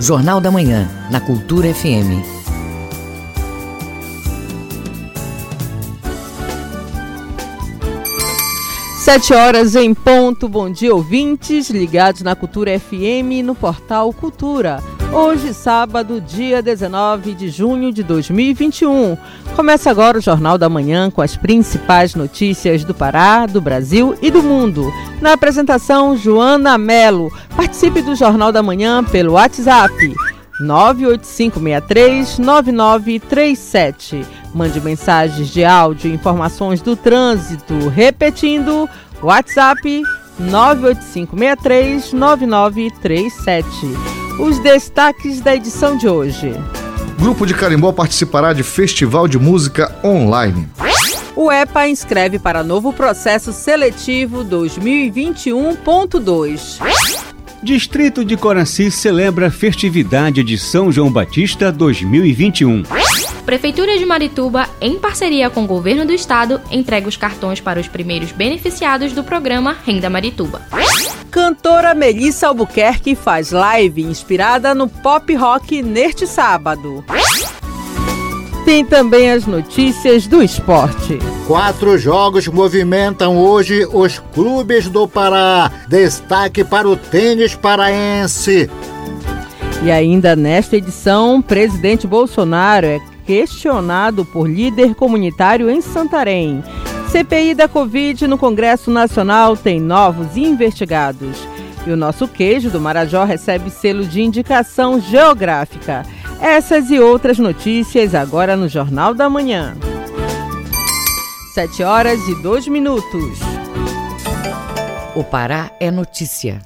Jornal da Manhã, na Cultura FM. Sete horas em ponto. Bom dia, ouvintes ligados na Cultura FM no portal Cultura. Hoje, sábado, dia 19 de junho de 2021. Começa agora o Jornal da Manhã com as principais notícias do Pará, do Brasil e do mundo. Na apresentação, Joana Melo. Participe do Jornal da Manhã pelo WhatsApp 985639937. Mande mensagens de áudio e informações do trânsito. Repetindo, WhatsApp 985639937 os destaques da edição de hoje. Grupo de Carimbó participará de Festival de Música Online. O EPA inscreve para novo processo seletivo 2021.2. Distrito de Coraci celebra a festividade de São João Batista 2021. Prefeitura de Marituba, em parceria com o governo do estado, entrega os cartões para os primeiros beneficiados do programa Renda Marituba. Cantora Melissa Albuquerque faz live inspirada no pop rock neste sábado. Tem também as notícias do esporte. Quatro jogos movimentam hoje os clubes do Pará. Destaque para o tênis paraense. E ainda nesta edição, presidente Bolsonaro é questionado por líder comunitário em Santarém. CPI da Covid no Congresso Nacional tem novos investigados. E o nosso queijo do Marajó recebe selo de indicação geográfica. Essas e outras notícias agora no Jornal da Manhã. 7 horas e 2 minutos. O Pará é notícia.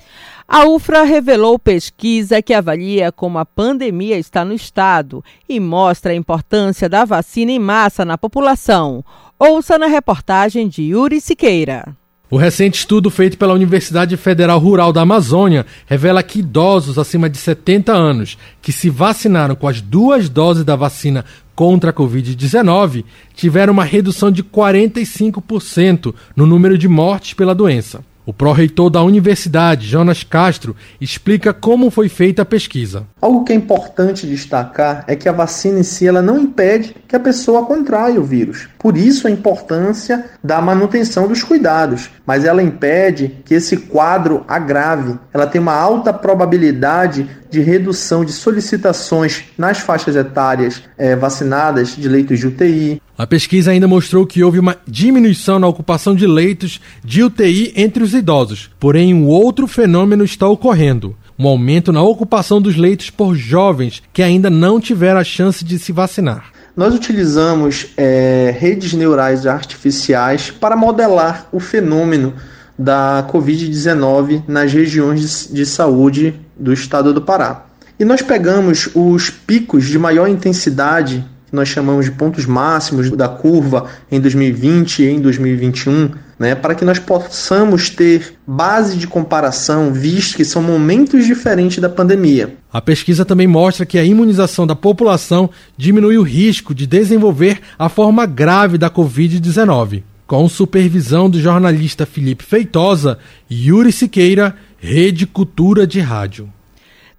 A UFRA revelou pesquisa que avalia como a pandemia está no estado e mostra a importância da vacina em massa na população. Ouça na reportagem de Yuri Siqueira. O recente estudo feito pela Universidade Federal Rural da Amazônia revela que idosos acima de 70 anos que se vacinaram com as duas doses da vacina contra a Covid-19 tiveram uma redução de 45% no número de mortes pela doença. O pró-reitor da universidade, Jonas Castro, explica como foi feita a pesquisa. Algo que é importante destacar é que a vacina em si ela não impede que a pessoa contraia o vírus. Por isso a importância da manutenção dos cuidados, mas ela impede que esse quadro agrave. Ela tem uma alta probabilidade de redução de solicitações nas faixas etárias é, vacinadas de leitos de UTI. A pesquisa ainda mostrou que houve uma diminuição na ocupação de leitos de UTI entre os idosos. Porém, um outro fenômeno está ocorrendo um aumento na ocupação dos leitos por jovens que ainda não tiveram a chance de se vacinar. Nós utilizamos é, redes neurais artificiais para modelar o fenômeno da Covid-19 nas regiões de, de saúde do estado do Pará. E nós pegamos os picos de maior intensidade, que nós chamamos de pontos máximos da curva em 2020 e em 2021, né, para que nós possamos ter base de comparação, visto que são momentos diferentes da pandemia. A pesquisa também mostra que a imunização da população diminui o risco de desenvolver a forma grave da Covid-19. Com supervisão do jornalista Felipe Feitosa, Yuri Siqueira, Rede Cultura de Rádio.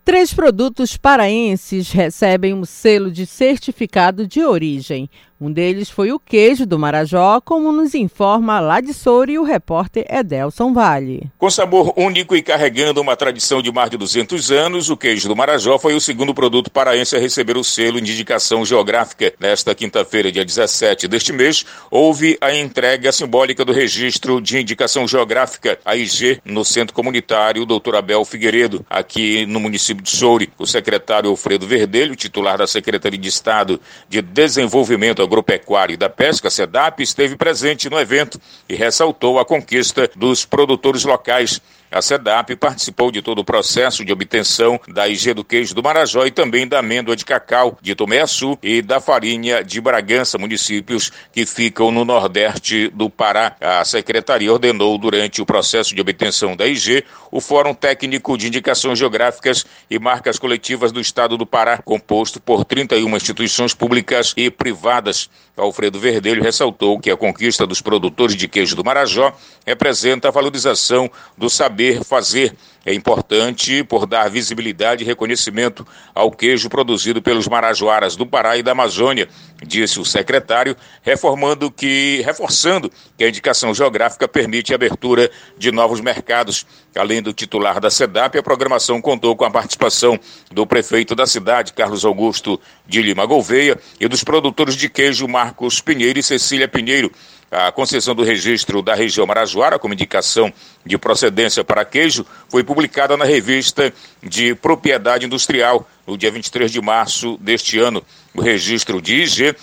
Três produtos paraenses recebem um selo de certificado de origem. Um deles foi o queijo do Marajó, como nos informa lá de Soura e o repórter Edelson Vale. Com sabor único e carregando uma tradição de mais de 200 anos, o queijo do Marajó foi o segundo produto paraense a receber o selo de indicação geográfica. Nesta quinta-feira, dia 17 deste mês, houve a entrega simbólica do registro de indicação geográfica, AIG, no Centro Comunitário Dr. Abel Figueiredo, aqui no município de Soure. O secretário Alfredo Verdelho, titular da Secretaria de Estado de Desenvolvimento Agropecuária e da Pesca, SEDAP, esteve presente no evento e ressaltou a conquista dos produtores locais a SEDAP participou de todo o processo de obtenção da IG do queijo do Marajó e também da amêndoa de cacau de Tomé-Açu e da farinha de Bragança, municípios que ficam no nordeste do Pará. A secretaria ordenou durante o processo de obtenção da IG o Fórum Técnico de Indicações Geográficas e Marcas Coletivas do Estado do Pará, composto por 31 instituições públicas e privadas. Alfredo Verdelho ressaltou que a conquista dos produtores de queijo do Marajó representa a valorização do saber saber fazer é importante por dar visibilidade e reconhecimento ao queijo produzido pelos marajoaras do Pará e da Amazônia, disse o secretário, reformando que, reforçando que a indicação geográfica permite a abertura de novos mercados. Além do titular da SEDAP, a programação contou com a participação do prefeito da cidade, Carlos Augusto de Lima Gouveia, e dos produtores de queijo Marcos Pinheiro e Cecília Pinheiro. A concessão do registro da região Marajoara como indicação de procedência para queijo foi publicada na revista de Propriedade Industrial no dia 23 de março deste ano. O registro de IG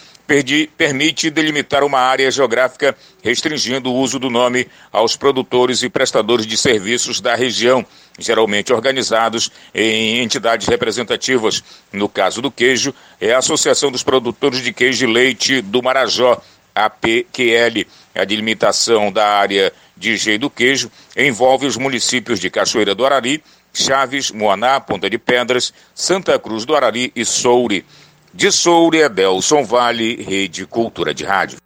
permite delimitar uma área geográfica restringindo o uso do nome aos produtores e prestadores de serviços da região, geralmente organizados em entidades representativas. No caso do queijo, é a Associação dos Produtores de Queijo e Leite do Marajó, APQL. A delimitação da área de G do Queijo envolve os municípios de Cachoeira do Arari, Chaves, Moaná, Ponta de Pedras, Santa Cruz do Arari e Soure. De Soure, Adelson Vale, Rede Cultura de Rádio.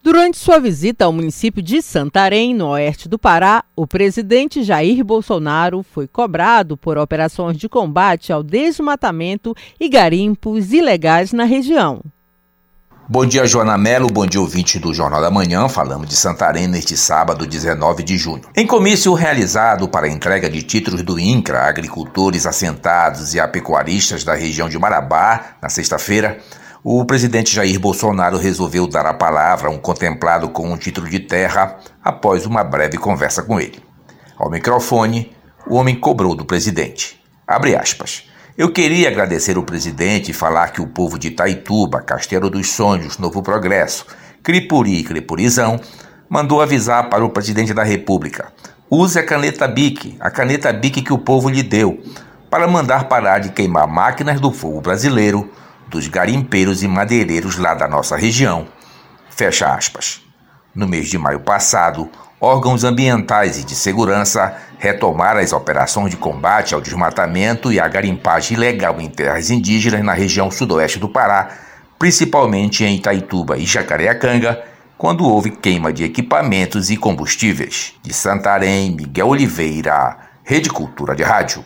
Durante sua visita ao município de Santarém, no oeste do Pará, o presidente Jair Bolsonaro foi cobrado por operações de combate ao desmatamento e garimpos ilegais na região. Bom dia, Joana Melo. Bom dia, ouvinte do Jornal da Manhã. Falamos de Santarém neste sábado, 19 de junho. Em comício realizado para a entrega de títulos do INCRA a agricultores assentados e a pecuaristas da região de Marabá, na sexta-feira, o presidente Jair Bolsonaro resolveu dar a palavra a um contemplado com um título de terra após uma breve conversa com ele. Ao microfone, o homem cobrou do presidente. Abre aspas. Eu queria agradecer o presidente e falar que o povo de Itaituba, Castelo dos Sonhos, Novo Progresso, Cripuri e Cripurizão mandou avisar para o presidente da República: use a caneta BIC, a caneta BIC que o povo lhe deu, para mandar parar de queimar máquinas do fogo brasileiro, dos garimpeiros e madeireiros lá da nossa região. Fecha aspas. No mês de maio passado, órgãos ambientais e de segurança retomaram as operações de combate ao desmatamento e à garimpagem ilegal em terras indígenas na região sudoeste do Pará, principalmente em Itaituba e Jacareacanga, quando houve queima de equipamentos e combustíveis. De Santarém, Miguel Oliveira, Rede Cultura de Rádio.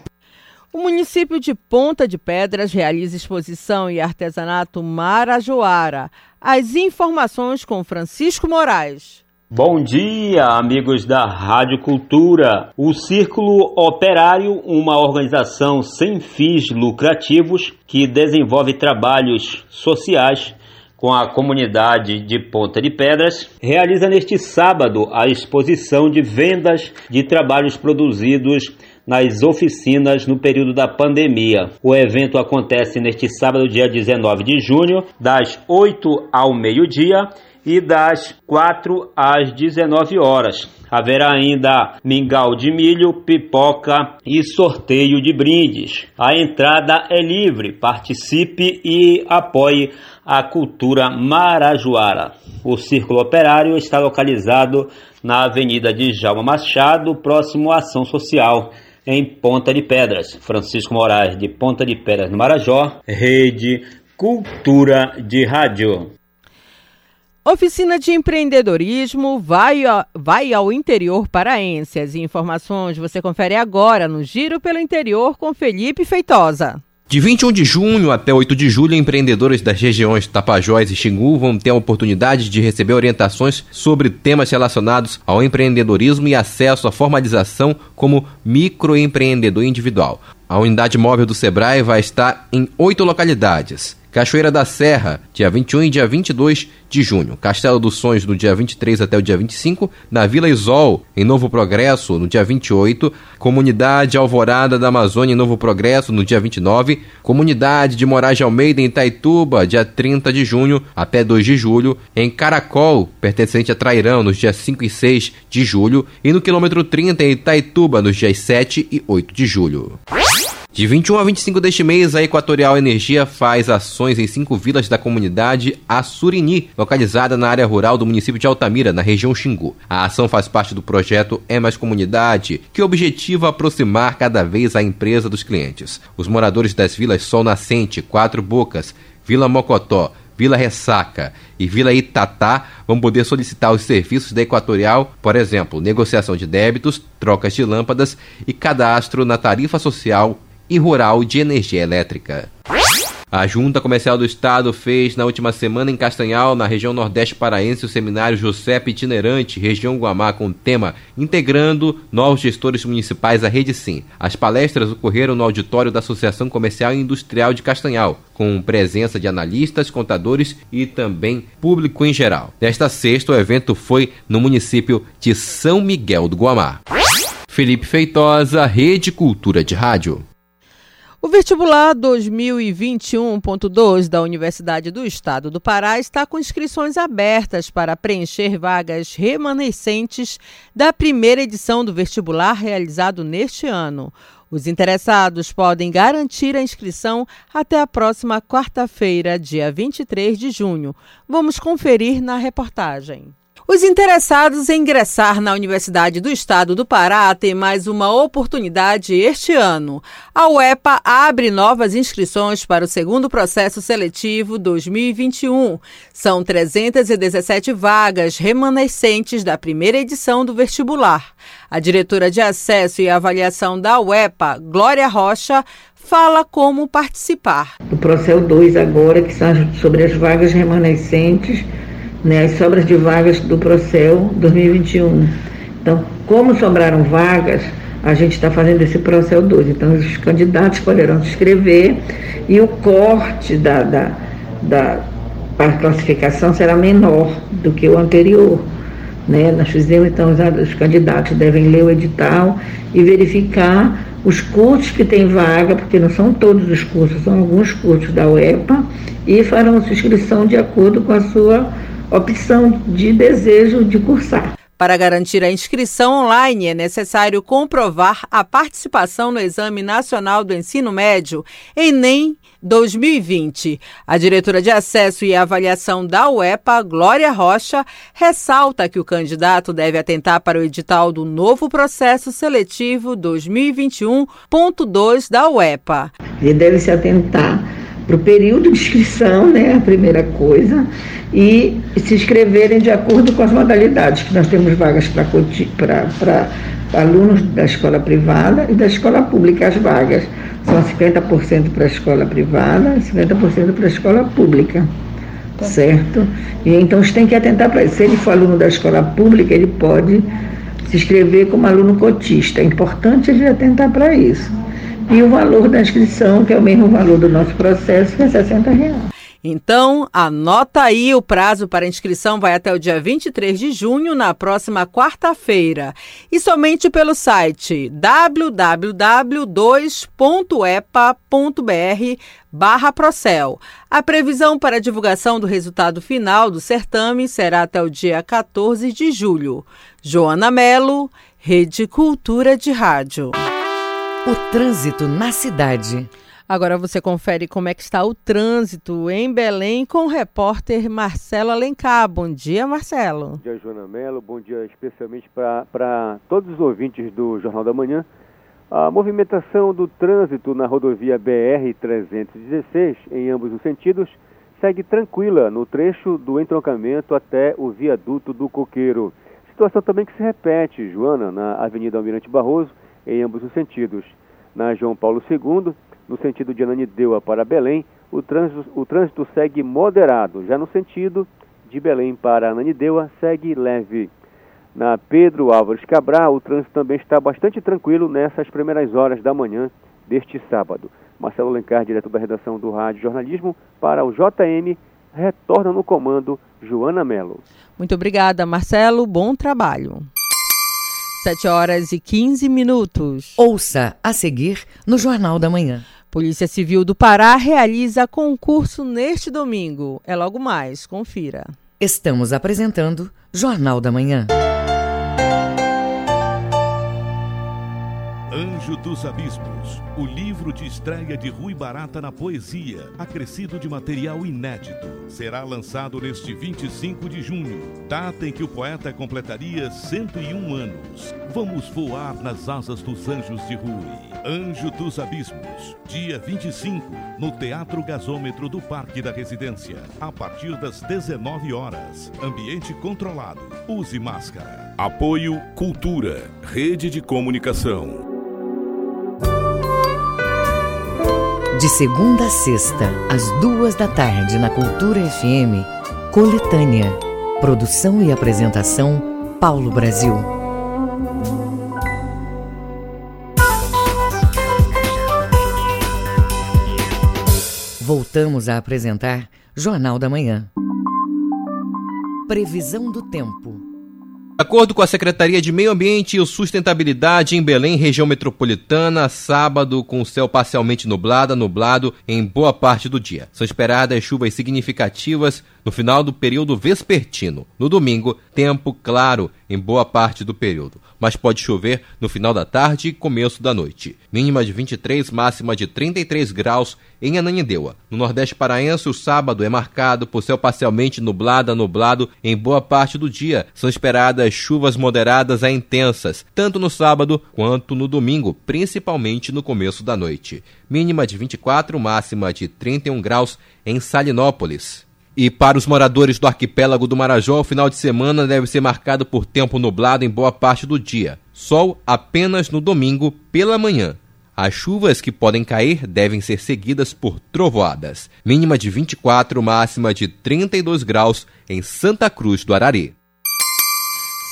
O município de Ponta de Pedras realiza exposição e artesanato Marajoara. As informações com Francisco Moraes. Bom dia, amigos da Rádio Cultura. O Círculo Operário, uma organização sem fins lucrativos que desenvolve trabalhos sociais com a comunidade de Ponta de Pedras, realiza neste sábado a exposição de vendas de trabalhos produzidos nas oficinas no período da pandemia. O evento acontece neste sábado, dia 19 de junho, das 8 ao meio-dia e das 4 às 19 horas. Haverá ainda mingau de milho, pipoca e sorteio de brindes. A entrada é livre. Participe e apoie a cultura marajoara. O Círculo Operário está localizado na Avenida de Jalma Machado, próximo à Ação Social, em Ponta de Pedras. Francisco Moraes, de Ponta de Pedras, no Marajó, Rede Cultura de Rádio. Oficina de empreendedorismo vai, vai ao interior paraense. As informações você confere agora no Giro pelo Interior com Felipe Feitosa. De 21 de junho até 8 de julho, empreendedores das regiões Tapajós e Xingu vão ter a oportunidade de receber orientações sobre temas relacionados ao empreendedorismo e acesso à formalização como microempreendedor individual. A unidade móvel do Sebrae vai estar em oito localidades. Cachoeira da Serra, dia 21 e dia 22 de junho. Castelo dos Sonhos, no dia 23 até o dia 25. Na Vila Isol, em Novo Progresso, no dia 28. Comunidade Alvorada da Amazônia, em Novo Progresso, no dia 29. Comunidade de Moraes de Almeida, em Itaituba, dia 30 de junho até 2 de julho. Em Caracol, pertencente a Trairão, nos dias 5 e 6 de julho. E no quilômetro 30, em Itaituba, nos dias 7 e 8 de julho. De 21 a 25 deste mês, a Equatorial Energia faz ações em cinco vilas da comunidade Assurini, localizada na área rural do município de Altamira, na região Xingu. A ação faz parte do projeto É Mais Comunidade, que objetiva aproximar cada vez a empresa dos clientes. Os moradores das vilas Sol Nascente, Quatro Bocas, Vila Mocotó, Vila Ressaca e Vila Itatá vão poder solicitar os serviços da Equatorial, por exemplo, negociação de débitos, trocas de lâmpadas e cadastro na tarifa social e rural de energia elétrica. A Junta Comercial do Estado fez na última semana em Castanhal, na região Nordeste Paraense, o seminário José Itinerante, região Guamá, com o tema Integrando Novos Gestores Municipais à Rede Sim. As palestras ocorreram no auditório da Associação Comercial e Industrial de Castanhal, com presença de analistas, contadores e também público em geral. Nesta sexta, o evento foi no município de São Miguel do Guamá. Felipe Feitosa, Rede Cultura de Rádio. O vestibular 2021.2 da Universidade do Estado do Pará está com inscrições abertas para preencher vagas remanescentes da primeira edição do vestibular realizado neste ano. Os interessados podem garantir a inscrição até a próxima quarta-feira, dia 23 de junho. Vamos conferir na reportagem. Os interessados em ingressar na Universidade do Estado do Pará têm mais uma oportunidade este ano. A UEPA abre novas inscrições para o segundo processo seletivo 2021. São 317 vagas remanescentes da primeira edição do vestibular. A diretora de acesso e avaliação da UEPA, Glória Rocha, fala como participar. O processo 2 agora, que são sobre as vagas remanescentes né, as sobras de vagas do Procel 2021. Então, como sobraram vagas, a gente está fazendo esse Procel 2. Então, os candidatos poderão se inscrever e o corte da, da, da classificação será menor do que o anterior. Né? Nós fizemos, então, os candidatos devem ler o edital e verificar os cursos que têm vaga, porque não são todos os cursos, são alguns cursos da UEPA, e farão sua inscrição de acordo com a sua opção de desejo de cursar. Para garantir a inscrição online, é necessário comprovar a participação no Exame Nacional do Ensino Médio, Enem 2020. A diretora de Acesso e Avaliação da UEPA, Glória Rocha, ressalta que o candidato deve atentar para o edital do novo processo seletivo 2021.2 da UEPA. Ele deve se atentar para o período de inscrição, né, a primeira coisa, e se inscreverem de acordo com as modalidades, que nós temos vagas para alunos da escola privada e da escola pública, as vagas. São 50% para a escola privada e 50% para a escola pública. Tá. Certo? E então você tem que atentar para isso. Se ele for aluno da escola pública, ele pode se inscrever como aluno cotista. É importante ele atentar para isso. E o valor da inscrição, que é o mesmo valor do nosso processo, que é 60 reais. Então, anota aí, o prazo para inscrição vai até o dia 23 de junho, na próxima quarta-feira. E somente pelo site www.2.epa.br barra Procel. A previsão para a divulgação do resultado final do certame será até o dia 14 de julho. Joana Melo, Rede Cultura de Rádio. O trânsito na cidade. Agora você confere como é que está o trânsito em Belém com o repórter Marcelo Alencar. Bom dia, Marcelo. Bom dia, Joana Mello. Bom dia especialmente para todos os ouvintes do Jornal da Manhã. A movimentação do trânsito na rodovia BR-316, em ambos os sentidos, segue tranquila no trecho do entroncamento até o viaduto do Coqueiro. Situação também que se repete, Joana, na Avenida Almirante Barroso, em ambos os sentidos. Na João Paulo II, no sentido de Ananindeua para Belém, o trânsito, o trânsito segue moderado. Já no sentido de Belém para Ananindeua, segue leve. Na Pedro Álvares Cabral, o trânsito também está bastante tranquilo nessas primeiras horas da manhã deste sábado. Marcelo Lencar, diretor da redação do Rádio Jornalismo, para o JM, retorna no comando Joana Melo. Muito obrigada, Marcelo. Bom trabalho. 7 horas e 15 minutos. Ouça a seguir no Jornal da Manhã. Polícia Civil do Pará realiza concurso neste domingo. É logo mais, confira. Estamos apresentando Jornal da Manhã. Anjo dos Abismos, o livro de estreia de Rui Barata na poesia, acrescido de material inédito, será lançado neste 25 de junho, data em que o poeta completaria 101 anos. Vamos voar nas asas dos anjos de Rui. Anjo dos Abismos, dia 25, no Teatro Gasômetro do Parque da Residência, a partir das 19 horas. Ambiente controlado. Use máscara. Apoio Cultura, Rede de Comunicação. De segunda a sexta, às duas da tarde, na Cultura FM, Coletânea. Produção e apresentação, Paulo Brasil. Voltamos a apresentar Jornal da Manhã. Previsão do tempo. De acordo com a Secretaria de Meio Ambiente e Sustentabilidade em Belém, região metropolitana, sábado com céu parcialmente nublado, nublado em boa parte do dia. São esperadas chuvas significativas no final do período vespertino. No domingo, tempo claro em boa parte do período, mas pode chover no final da tarde e começo da noite. Mínima de 23, máxima de 33 graus em Ananindeua. No Nordeste Paraense, o sábado é marcado por céu parcialmente nublado a nublado em boa parte do dia. São esperadas chuvas moderadas a intensas, tanto no sábado quanto no domingo, principalmente no começo da noite. Mínima de 24, máxima de 31 graus em Salinópolis. E para os moradores do arquipélago do Marajó, o final de semana deve ser marcado por tempo nublado em boa parte do dia. Sol apenas no domingo pela manhã. As chuvas que podem cair devem ser seguidas por trovoadas. Mínima de 24, máxima de 32 graus em Santa Cruz do Arari.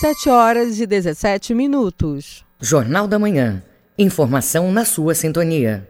7 horas e 17 minutos. Jornal da Manhã. Informação na sua sintonia.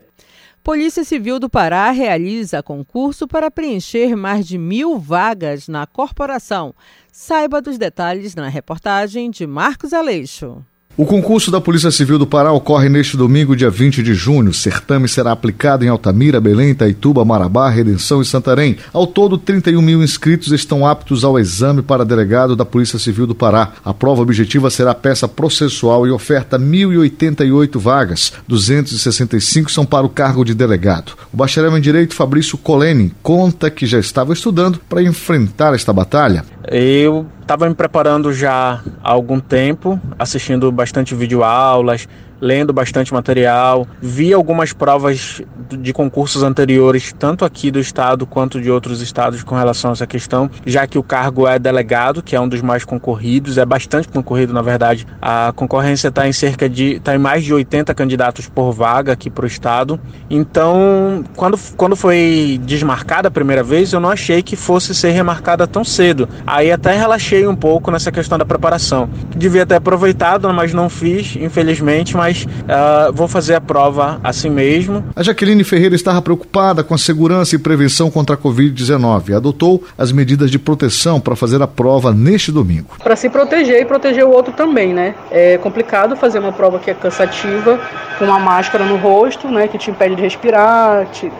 Polícia Civil do Pará realiza concurso para preencher mais de mil vagas na corporação. Saiba dos detalhes na reportagem de Marcos Aleixo. O concurso da Polícia Civil do Pará ocorre neste domingo, dia 20 de junho. O certame será aplicado em Altamira, Belém, Itaituba, Marabá, Redenção e Santarém. Ao todo, 31 mil inscritos estão aptos ao exame para delegado da Polícia Civil do Pará. A prova objetiva será peça processual e oferta 1.088 vagas. 265 são para o cargo de delegado. O bacharel em Direito, Fabrício Coleni, conta que já estava estudando para enfrentar esta batalha. Eu estava me preparando já há algum tempo, assistindo bastante videoaulas, lendo bastante material, vi algumas provas de concursos anteriores, tanto aqui do estado quanto de outros estados com relação a essa questão, já que o cargo é delegado, que é um dos mais concorridos, é bastante concorrido na verdade. A concorrência está em cerca de, está em mais de 80 candidatos por vaga aqui para o estado. Então, quando, quando foi desmarcada a primeira vez, eu não achei que fosse ser remarcada tão cedo. Aí até relaxei um pouco nessa questão da preparação. Devia ter aproveitado, mas não fiz, infelizmente, mas mas uh, vou fazer a prova assim mesmo. A Jaqueline Ferreira estava preocupada com a segurança e prevenção contra a Covid-19 e adotou as medidas de proteção para fazer a prova neste domingo. Para se proteger e proteger o outro também, né? É complicado fazer uma prova que é cansativa, com uma máscara no rosto, né? Que te impede de respirar, te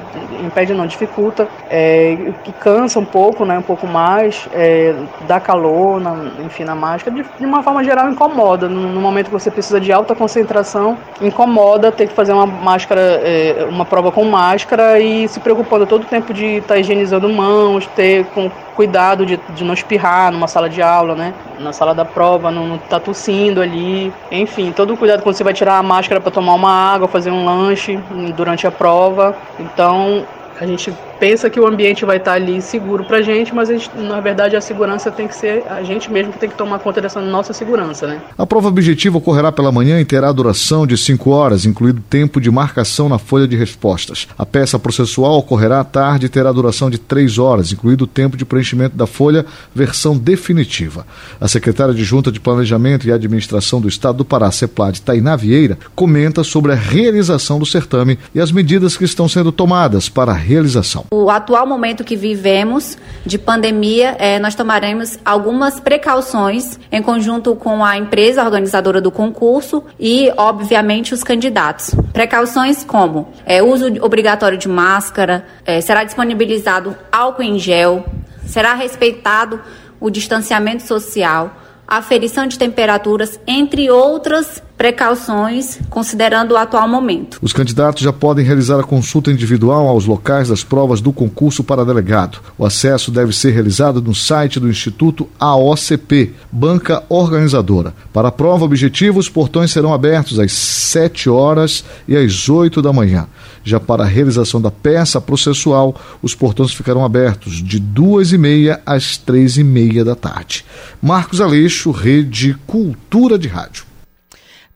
impede não, dificulta, é, que cansa um pouco, né? Um pouco mais, é, dá calor, na, enfim, na máscara. De, de uma forma geral, incomoda. No, no momento que você precisa de alta concentração incomoda ter que fazer uma máscara, é, uma prova com máscara e se preocupando todo o tempo de estar tá higienizando mãos, ter com cuidado de, de não espirrar numa sala de aula, né? Na sala da prova, não, não tá tossindo ali. Enfim, todo o cuidado quando você vai tirar a máscara para tomar uma água, fazer um lanche durante a prova. Então, a gente pensa que o ambiente vai estar ali seguro para a gente, mas na verdade a segurança tem que ser a gente mesmo que tem que tomar conta dessa nossa segurança, né? A prova objetiva ocorrerá pela manhã e terá duração de 5 horas, incluído tempo de marcação na folha de respostas. A peça processual ocorrerá à tarde e terá duração de 3 horas, incluído o tempo de preenchimento da folha, versão definitiva. A secretária de Junta de Planejamento e Administração do Estado do Pará, CEPLAD, Tainá Vieira, comenta sobre a realização do certame e as medidas que estão sendo tomadas para a realização. O atual momento que vivemos de pandemia, é, nós tomaremos algumas precauções em conjunto com a empresa organizadora do concurso e, obviamente, os candidatos. Precauções como é, uso obrigatório de máscara, é, será disponibilizado álcool em gel, será respeitado o distanciamento social, aferição de temperaturas, entre outras precauções, considerando o atual momento. Os candidatos já podem realizar a consulta individual aos locais das provas do concurso para delegado. O acesso deve ser realizado no site do Instituto AOCP, banca organizadora. Para a prova objetiva, os portões serão abertos às 7 horas e às 8 da manhã. Já para a realização da peça processual, os portões ficarão abertos de duas e meia às três e meia da tarde. Marcos Aleixo, Rede Cultura de Rádio.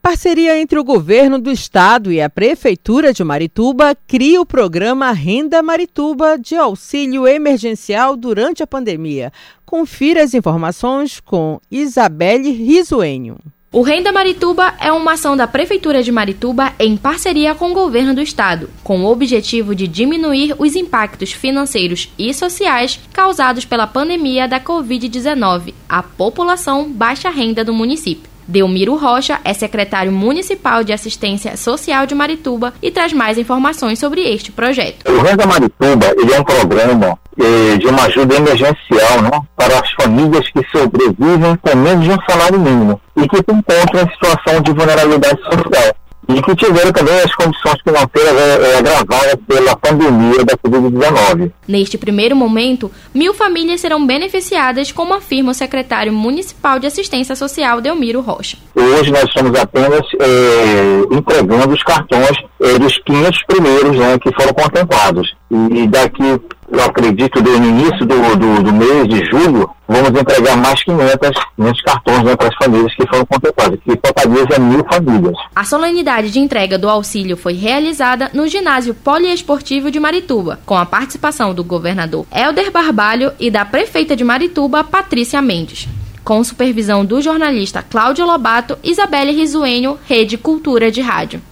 Parceria entre o governo do estado e a prefeitura de Marituba cria o programa Renda Marituba de auxílio emergencial durante a pandemia. Confira as informações com Isabelle Risuenho. O Renda Marituba é uma ação da Prefeitura de Marituba em parceria com o governo do estado, com o objetivo de diminuir os impactos financeiros e sociais causados pela pandemia da Covid-19 à população baixa renda do município. Delmiro Rocha é secretário municipal de assistência social de Marituba e traz mais informações sobre este projeto. O Renda Marituba é um programa eh, de uma ajuda emergencial né, para as famílias que sobrevivem com menos de um salário mínimo e que se encontram em situação de vulnerabilidade social e que tiveram também as condições financeiras é, agravadas pela pandemia da Covid-19. Neste primeiro momento, mil famílias serão beneficiadas, como afirma o secretário municipal de assistência social, Delmiro Rocha. Hoje nós estamos apenas é, entregando os cartões dos 500 primeiros né, que foram contemplados. E daqui eu acredito, no início do, do, do, mês de julho, vamos entregar mais 500, 500 cartões né, para as famílias que foram contempladas, que totaliza mil famílias. A solenidade de entrega do auxílio foi realizada no ginásio poliesportivo de Marituba, com a participação do governador Helder Barbalho e da prefeita de Marituba, Patrícia Mendes. Com supervisão do jornalista Cláudio Lobato, Isabelle Risuenho, Rede Cultura de Rádio.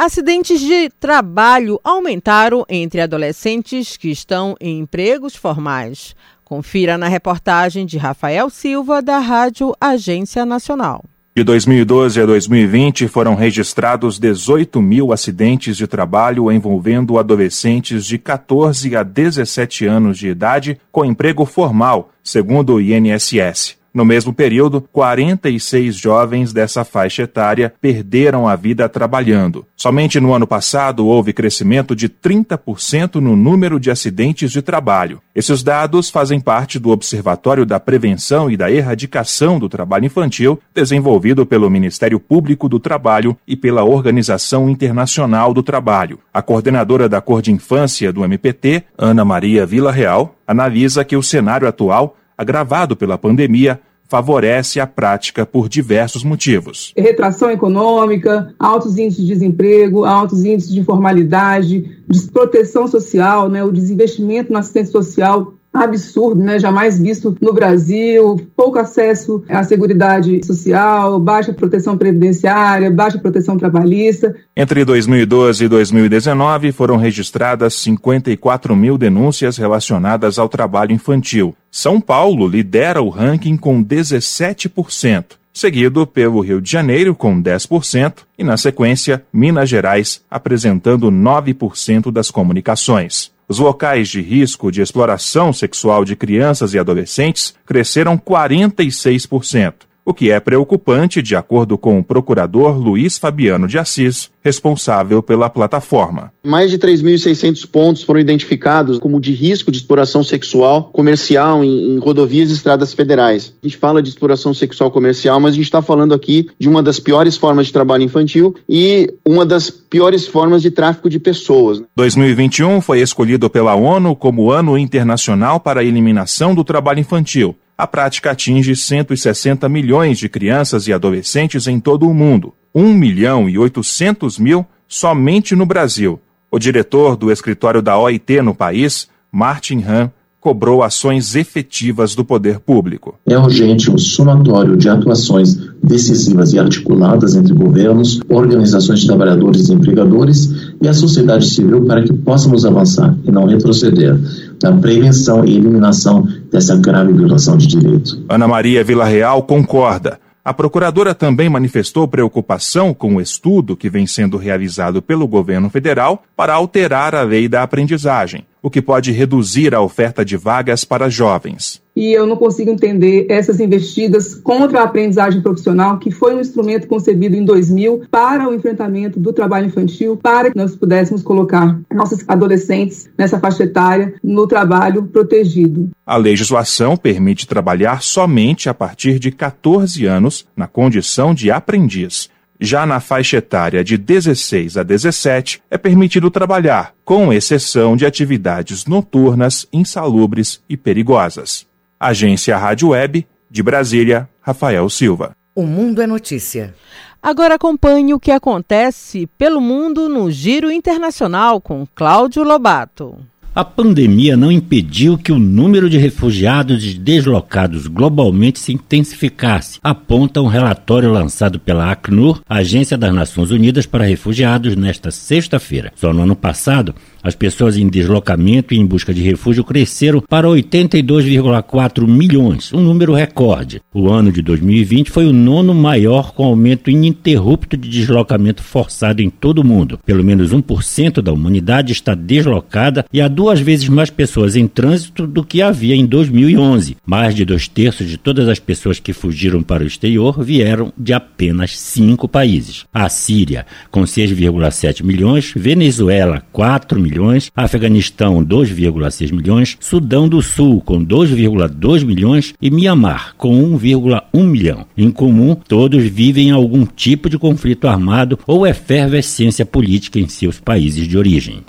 Acidentes de trabalho aumentaram entre adolescentes que estão em empregos formais. Confira na reportagem de Rafael Silva, da Rádio Agência Nacional. De 2012 a 2020, foram registrados 18 mil acidentes de trabalho envolvendo adolescentes de 14 a 17 anos de idade com emprego formal, segundo o INSS. No mesmo período, 46 jovens dessa faixa etária perderam a vida trabalhando. Somente no ano passado houve crescimento de 30% no número de acidentes de trabalho. Esses dados fazem parte do Observatório da Prevenção e da Erradicação do Trabalho Infantil, desenvolvido pelo Ministério Público do Trabalho e pela Organização Internacional do Trabalho. A coordenadora da Cor de Infância do MPT, Ana Maria Vila Real, analisa que o cenário atual agravado pela pandemia, favorece a prática por diversos motivos. Retração econômica, altos índices de desemprego, altos índices de informalidade, desproteção social, né, o desinvestimento na assistência social absurdo, né, jamais visto no Brasil, pouco acesso à seguridade social, baixa proteção previdenciária, baixa proteção trabalhista. Entre 2012 e 2019 foram registradas 54 mil denúncias relacionadas ao trabalho infantil. São Paulo lidera o ranking com 17% seguido pelo Rio de Janeiro, com 10%, e, na sequência, Minas Gerais, apresentando 9% das comunicações. Os locais de risco de exploração sexual de crianças e adolescentes cresceram 46% o que é preocupante, de acordo com o procurador Luiz Fabiano de Assis, responsável pela plataforma. Mais de 3.600 pontos foram identificados como de risco de exploração sexual comercial em, em, rodovias e estradas federais. A gente fala de exploração sexual comercial, mas a gente está falando aqui de uma das piores formas de trabalho infantil e uma das piores formas de tráfico de pessoas. 2021 foi escolhido pela ONU como Ano Internacional para a Eliminação do Trabalho Infantil a prática atinge 160 milhões de crianças e adolescentes em todo o mundo, 1 milhão e 800 mil somente no Brasil. O diretor do escritório da OIT no país, Martin Han, cobrou ações efetivas do poder público. É urgente um somatório de atuações decisivas e articuladas entre governos, organizações de trabalhadores e empregadores e a sociedade civil para que possamos avançar e não retroceder na prevenção e eliminação dessa grave violação de direito. Ana Maria Villarreal concorda. A procuradora também manifestou preocupação com o estudo que vem sendo realizado pelo governo federal para alterar a lei da aprendizagem, o que pode reduzir a oferta de vagas para jovens. E eu não consigo entender essas investidas contra a aprendizagem profissional, que foi um instrumento concebido em 2000 para o enfrentamento do trabalho infantil, para que nós pudéssemos colocar nossos adolescentes nessa faixa etária no trabalho protegido. A legislação permite trabalhar somente a partir de 14 anos na condição de aprendiz. Já na faixa etária de 16 a 17, é permitido trabalhar, com exceção de atividades noturnas, insalubres e perigosas. Agência Rádio Web, de Brasília, Rafael Silva. O Mundo é Notícia. Agora acompanhe o que acontece pelo mundo no Giro Internacional com Cláudio Lobato. A pandemia não impediu que o número de refugiados e deslocados globalmente se intensificasse, aponta um relatório lançado pela Acnur, Agência das Nações Unidas para Refugiados, nesta sexta-feira. Só no ano passado, as pessoas em deslocamento e em busca de refúgio cresceram para 82,4 milhões, um número recorde. O ano de 2020 foi o nono maior com aumento ininterrupto de deslocamento forçado em todo o mundo. Pelo menos 1% da humanidade está deslocada e há duas vezes mais pessoas em trânsito do que havia em 2011. Mais de dois terços de todas as pessoas que fugiram para o exterior vieram de apenas cinco países: a Síria, com 6,7 milhões, Venezuela, 4 milhões milhões, Afeganistão 2,6 milhões, Sudão do Sul com 2,2 milhões e Mianmar com 1,1 milhão. Em comum, todos vivem algum tipo de conflito armado ou efervescência política em seus países de origem.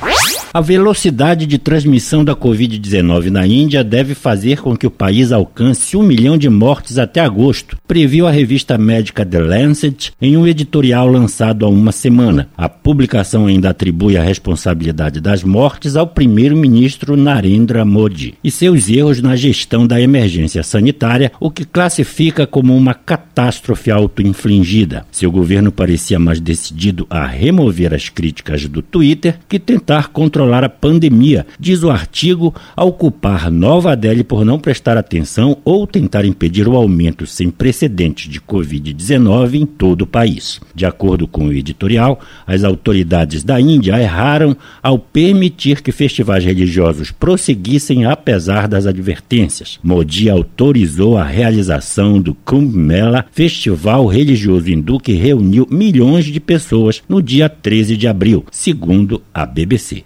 A velocidade de transmissão da Covid-19 na Índia deve fazer com que o país alcance um milhão de mortes até agosto, previu a revista médica The Lancet em um editorial lançado há uma semana. A publicação ainda atribui a responsabilidade das mortes ao primeiro-ministro Narendra Modi e seus erros na gestão da emergência sanitária, o que classifica como uma catástrofe auto-infligida. Seu governo parecia mais decidido a remover as críticas do Twitter que tentar controlar controlar a pandemia, diz o artigo, ao culpar Nova Delhi por não prestar atenção ou tentar impedir o aumento sem precedentes de Covid-19 em todo o país. De acordo com o editorial, as autoridades da Índia erraram ao permitir que festivais religiosos prosseguissem apesar das advertências. Modi autorizou a realização do Kumbh Mela, festival religioso hindu que reuniu milhões de pessoas no dia 13 de abril, segundo a BBC.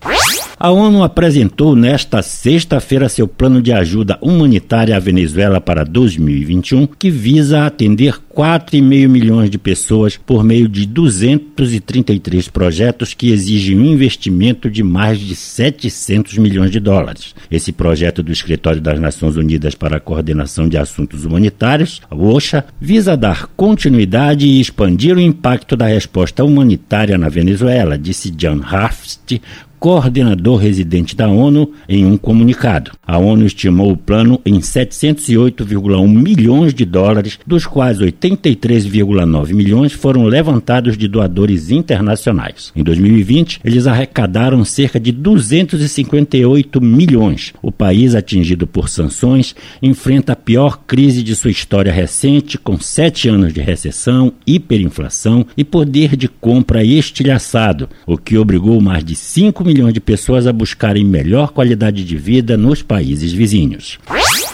A ONU apresentou nesta sexta-feira seu plano de ajuda humanitária à Venezuela para 2021, que visa atender 4,5 milhões de pessoas por meio de 233 projetos que exigem um investimento de mais de 700 milhões de dólares. Esse projeto do Escritório das Nações Unidas para a Coordenação de Assuntos Humanitários, a OSHA, visa dar continuidade e expandir o impacto da resposta humanitária na Venezuela, disse John Haft, coordenador residente da ONU, em um comunicado. A ONU estimou o plano em 708,1 milhões de dólares, dos quais 83,9 milhões foram levantados de doadores internacionais. Em 2020, eles arrecadaram cerca de 258 milhões. O país, atingido por sanções, enfrenta a pior crise de sua história recente, com sete anos de recessão, hiperinflação e poder de compra estilhaçado, o que obrigou mais de 5 milhões milhões de pessoas a buscarem melhor qualidade de vida nos países vizinhos.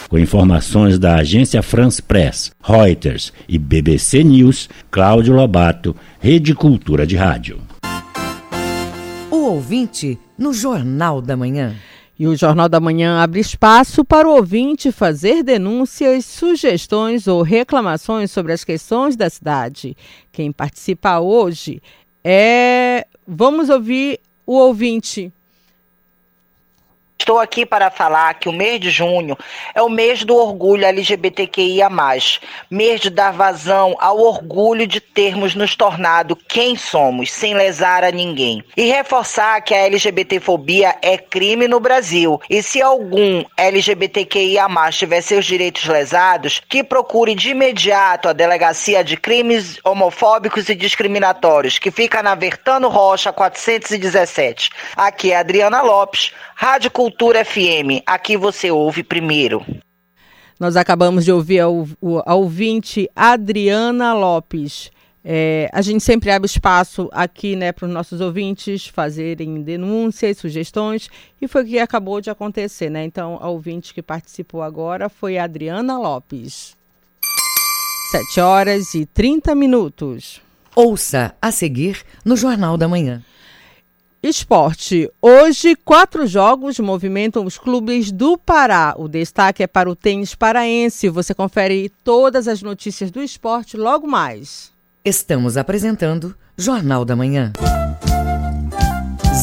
Com informações da agência France Press, Reuters e BBC News, Cláudio Lobato, Rede Cultura de Rádio. O ouvinte no Jornal da Manhã. E o Jornal da Manhã abre espaço para o ouvinte fazer denúncias, sugestões ou reclamações sobre as questões da cidade. Quem participa hoje é. Vamos ouvir o ouvinte Estou aqui para falar que o mês de junho é o mês do orgulho LGBTQIA, mês de dar vazão ao orgulho de termos nos tornado quem somos, sem lesar a ninguém. E reforçar que a LGBTfobia é crime no Brasil. E se algum LGBTQIA tiver seus direitos lesados, que procure de imediato a Delegacia de Crimes Homofóbicos e Discriminatórios, que fica na Vertano Rocha 417. Aqui é Adriana Lopes, Rádio Cultura Cultura FM. Aqui você ouve primeiro. Nós acabamos de ouvir a, a ouvinte Adriana Lopes. É, a gente sempre abre espaço aqui né, para os nossos ouvintes fazerem denúncias, sugestões, e foi o que acabou de acontecer. Né? Então, a ouvinte que participou agora foi a Adriana Lopes. 7 horas e 30 minutos. Ouça a seguir no Jornal da Manhã. Esporte. Hoje, quatro jogos movimentam os clubes do Pará. O destaque é para o tênis paraense. Você confere todas as notícias do esporte logo mais. Estamos apresentando Jornal da Manhã.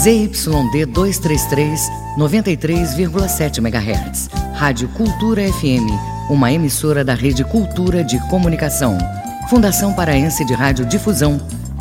ZYD 233, 93,7 MHz. Rádio Cultura FM. Uma emissora da Rede Cultura de Comunicação. Fundação Paraense de Rádio Difusão.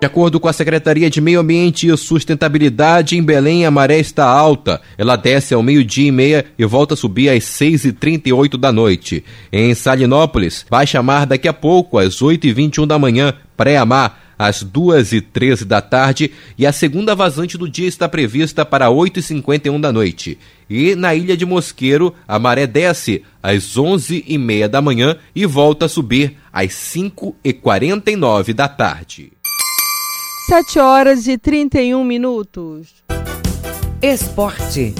De acordo com a Secretaria de Meio Ambiente e Sustentabilidade, em Belém a maré está alta. Ela desce ao meio-dia e meia e volta a subir às 6h38 da noite. Em Salinópolis, baixa mar daqui a pouco, às 8h21 da manhã, pré-amar às 2h13 da tarde e a segunda vazante do dia está prevista para 8h51 da noite. E na Ilha de Mosqueiro, a maré desce às 11h30 da manhã e volta a subir às 5h49 da tarde. 7 horas e 31 minutos. Esporte.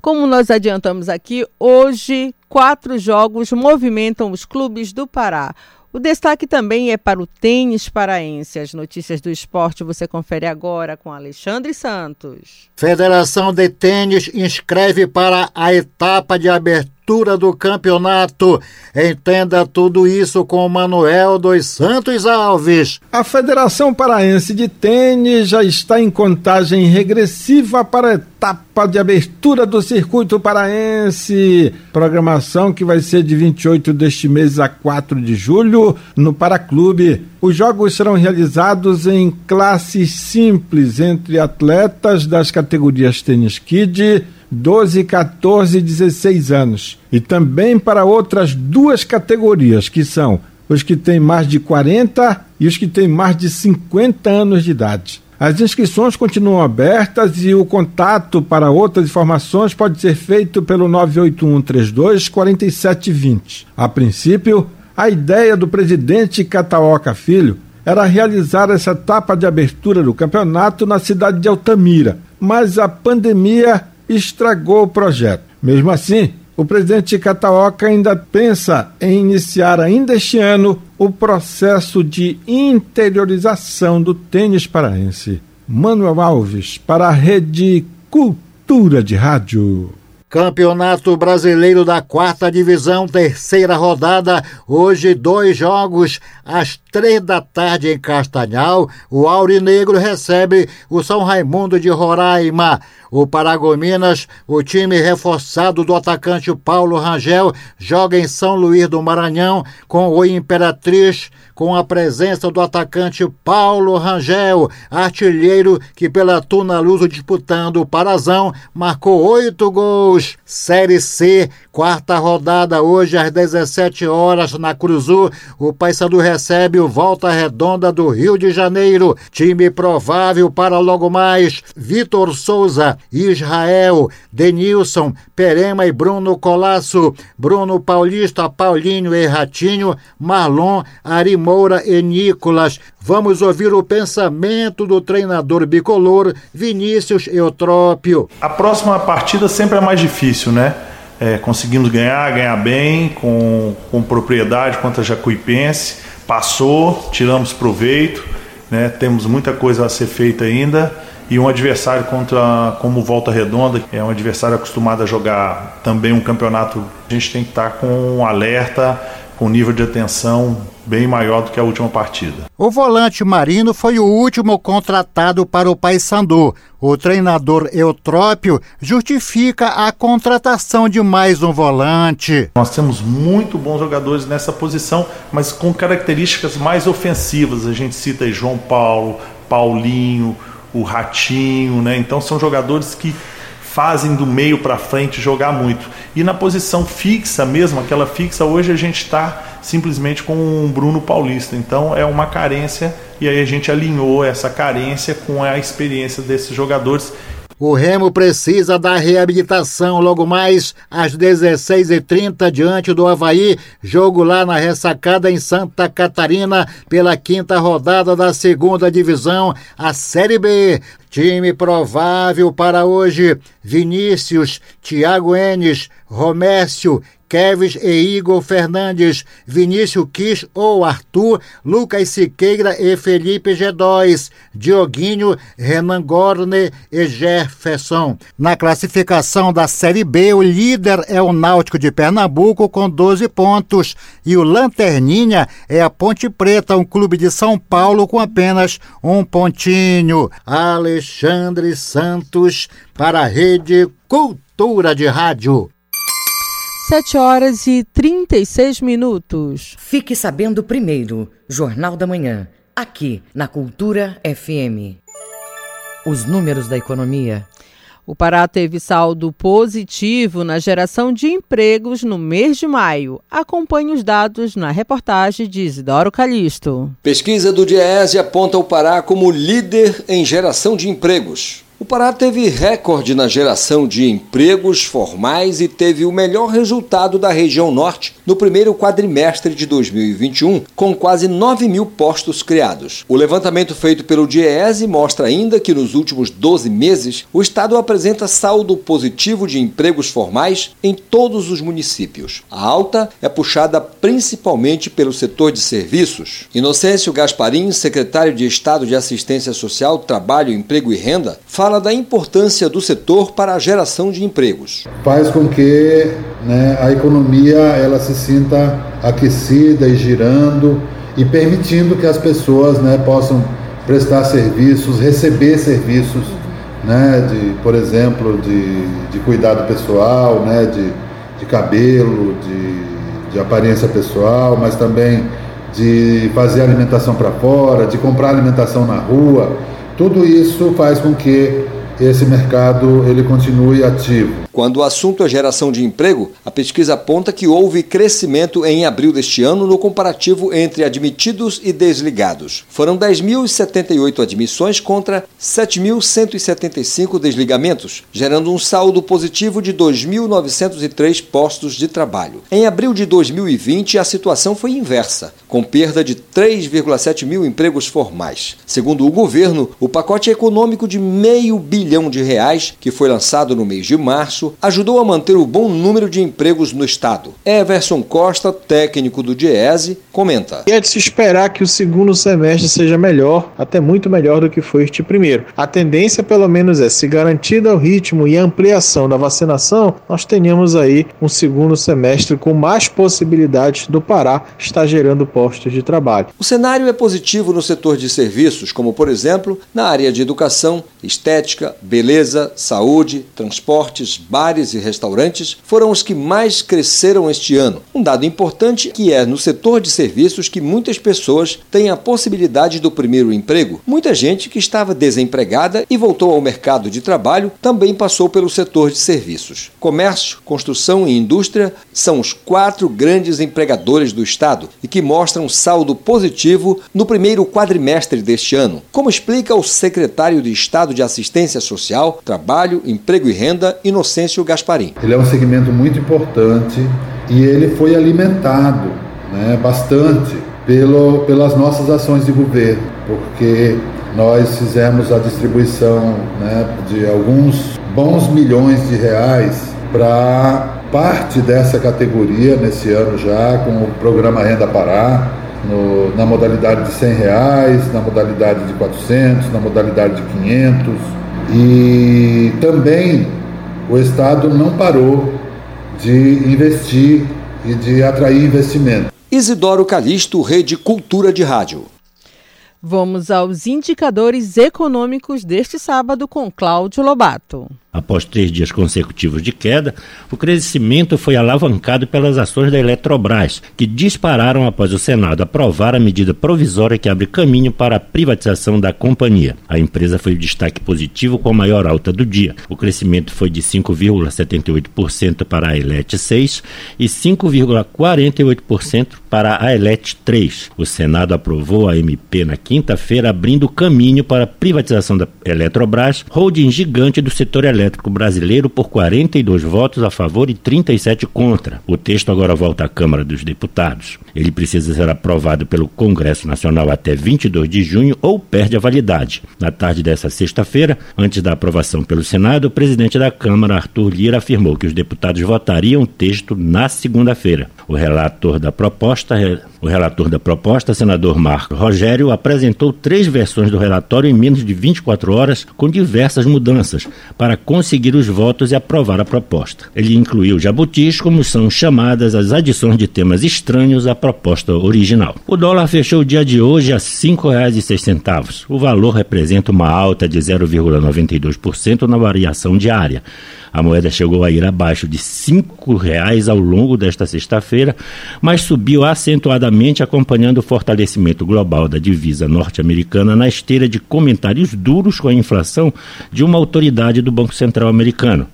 Como nós adiantamos aqui, hoje quatro jogos movimentam os clubes do Pará. O destaque também é para o tênis paraense. As notícias do esporte você confere agora com Alexandre Santos. Federação de Tênis inscreve para a etapa de abertura do campeonato. Entenda tudo isso com Manuel dos Santos Alves. A Federação Paraense de Tênis já está em contagem regressiva para a etapa de abertura do circuito paraense. Programação que vai ser de 28 deste mês a 4 de julho no Paraclube. Os jogos serão realizados em classes simples entre atletas das categorias Tênis Kid 12, 14 e 16 anos. E também para outras duas categorias, que são os que têm mais de 40 e os que têm mais de 50 anos de idade. As inscrições continuam abertas e o contato para outras informações pode ser feito pelo 98132 4720. A princípio, a ideia do presidente Cataoca Filho era realizar essa etapa de abertura do campeonato na cidade de Altamira, mas a pandemia estragou o projeto. Mesmo assim, o presidente Cataoca ainda pensa em iniciar ainda este ano o processo de interiorização do tênis paraense. Manuel Alves, para a Rede Cultura de Rádio. Campeonato Brasileiro da Quarta Divisão, terceira rodada. Hoje, dois jogos às três da tarde em Castanhal. O Aurinegro recebe o São Raimundo de Roraima. O Paragominas, o time reforçado do atacante Paulo Rangel, joga em São Luís do Maranhão com o Imperatriz, com a presença do atacante Paulo Rangel, artilheiro que pela Tuna Luso disputando o Parazão, marcou oito gols. Série C, quarta rodada hoje às 17 horas na Cruzu. O Paysandu recebe o Volta Redonda do Rio de Janeiro. Time provável para logo mais Vitor Souza, Israel, Denilson, Perema e Bruno Colasso, Bruno Paulista, Paulinho e Ratinho, Marlon, Ari Moura e Nicolas. Vamos ouvir o pensamento do treinador bicolor Vinícius Eutrópio. A próxima partida sempre é mais difícil, né? É, conseguimos ganhar, ganhar bem, com, com propriedade contra a Jacuipense. Passou, tiramos proveito, né? temos muita coisa a ser feita ainda e um adversário contra como Volta Redonda, é um adversário acostumado a jogar também um campeonato, a gente tem que estar com alerta, com nível de atenção bem maior do que a última partida. O volante Marino foi o último contratado para o Paysandu. O treinador Eutrópio justifica a contratação de mais um volante. Nós temos muito bons jogadores nessa posição, mas com características mais ofensivas. A gente cita aí João Paulo, Paulinho, o Ratinho, né? Então são jogadores que fazem do meio para frente jogar muito. E na posição fixa mesmo, aquela fixa, hoje a gente está simplesmente com o Bruno Paulista. Então é uma carência e aí a gente alinhou essa carência com a experiência desses jogadores o Remo precisa da reabilitação logo mais às 16h30 diante do Havaí, jogo lá na ressacada em Santa Catarina pela quinta rodada da segunda divisão, a Série B. Time provável para hoje: Vinícius, Thiago Enes, Romércio, Kevin e Igor Fernandes, Vinícius Quis ou Arthur, Lucas Siqueira e Felipe G2, Dioguinho, Renan Gorne e Jefferson. Na classificação da Série B, o líder é o Náutico de Pernambuco com 12 pontos e o Lanterninha é a Ponte Preta, um clube de São Paulo com apenas um pontinho. Alexandre Santos para a Rede Cultura de Rádio. 7 horas e 36 minutos. Fique sabendo primeiro, Jornal da Manhã, aqui na Cultura FM. Os números da economia. O Pará teve saldo positivo na geração de empregos no mês de maio. Acompanhe os dados na reportagem de Isidoro Calixto. Pesquisa do DIEESE aponta o Pará como líder em geração de empregos. O Pará teve recorde na geração de empregos formais e teve o melhor resultado da região norte no primeiro quadrimestre de 2021, com quase 9 mil postos criados. O levantamento feito pelo DIEESE mostra ainda que nos últimos 12 meses o Estado apresenta saldo positivo de empregos formais em todos os municípios. A alta é puxada principalmente pelo setor de serviços. Inocêncio Gasparim, secretário de Estado de Assistência Social, Trabalho, Emprego e Renda, fala fala da importância do setor para a geração de empregos. Faz com que né, a economia ela se sinta aquecida e girando e permitindo que as pessoas né, possam prestar serviços, receber serviços, né, de, por exemplo, de, de cuidado pessoal, né, de, de cabelo, de, de aparência pessoal, mas também de fazer alimentação para fora, de comprar alimentação na rua. Tudo isso faz com que esse mercado ele continue ativo. Quando o assunto é geração de emprego, a pesquisa aponta que houve crescimento em abril deste ano no comparativo entre admitidos e desligados. Foram 10.078 admissões contra 7.175 desligamentos, gerando um saldo positivo de 2.903 postos de trabalho. Em abril de 2020, a situação foi inversa, com perda de 3,7 mil empregos formais. Segundo o governo, o pacote econômico de meio bilhão de reais, que foi lançado no mês de março, ajudou a manter o bom número de empregos no Estado. Everson Costa, técnico do DIESE, comenta. É de se esperar que o segundo semestre seja melhor, até muito melhor do que foi este primeiro. A tendência, pelo menos, é se garantido o ritmo e ampliação da vacinação, nós tenhamos aí um segundo semestre com mais possibilidades do Pará estar gerando postos de trabalho. O cenário é positivo no setor de serviços, como por exemplo na área de educação, estética, beleza, saúde, transportes, bares e restaurantes foram os que mais cresceram este ano. Um dado importante que é no setor de serviços que muitas pessoas têm a possibilidade do primeiro emprego. Muita gente que estava desempregada e voltou ao mercado de trabalho também passou pelo setor de serviços. Comércio, construção e indústria são os quatro grandes empregadores do Estado e que mostram saldo positivo no primeiro quadrimestre deste ano, como explica o secretário de Estado de Assistência Social, Trabalho, Emprego e Renda, Inocêncio Gasparim. Ele é um segmento muito importante e ele foi alimentado né, bastante pelo, pelas nossas ações de governo, porque nós fizemos a distribuição né, de alguns bons milhões de reais para parte dessa categoria nesse ano já, com o programa Renda Pará, no, na modalidade de 100 reais, na modalidade de 400, na modalidade de 500 e também o Estado não parou de investir e de atrair investimento. Isidoro Calixto, Rede Cultura de Rádio. Vamos aos indicadores econômicos deste sábado com Cláudio Lobato. Após três dias consecutivos de queda, o crescimento foi alavancado pelas ações da Eletrobras, que dispararam após o Senado aprovar a medida provisória que abre caminho para a privatização da companhia. A empresa foi o destaque positivo com a maior alta do dia. O crescimento foi de 5,78% para a Elet 6 e 5,48% para a Elet 3. O Senado aprovou a MP na quinta-feira, abrindo caminho para a privatização da Eletrobras, holding gigante do setor elétrico brasileiro, por 42 votos a favor e 37 contra. O texto agora volta à Câmara dos Deputados. Ele precisa ser aprovado pelo Congresso Nacional até 22 de junho ou perde a validade. Na tarde dessa sexta-feira, antes da aprovação pelo Senado, o presidente da Câmara, Arthur Lira, afirmou que os deputados votariam o texto na segunda-feira. O relator da proposta, o relator da proposta, senador Marco Rogério, apresentou três versões do relatório em menos de 24 horas, com diversas mudanças, para conseguir os votos e aprovar a proposta. Ele incluiu jabutis, como são chamadas as adições de temas estranhos à proposta original. O dólar fechou o dia de hoje a R$ 5,06. O valor representa uma alta de 0,92% na variação diária. A moeda chegou a ir abaixo de R$ reais ao longo desta sexta-feira, mas subiu acentuadamente acompanhando o fortalecimento global da divisa norte-americana na esteira de comentários duros com a inflação de uma autoridade do Banco Central americano.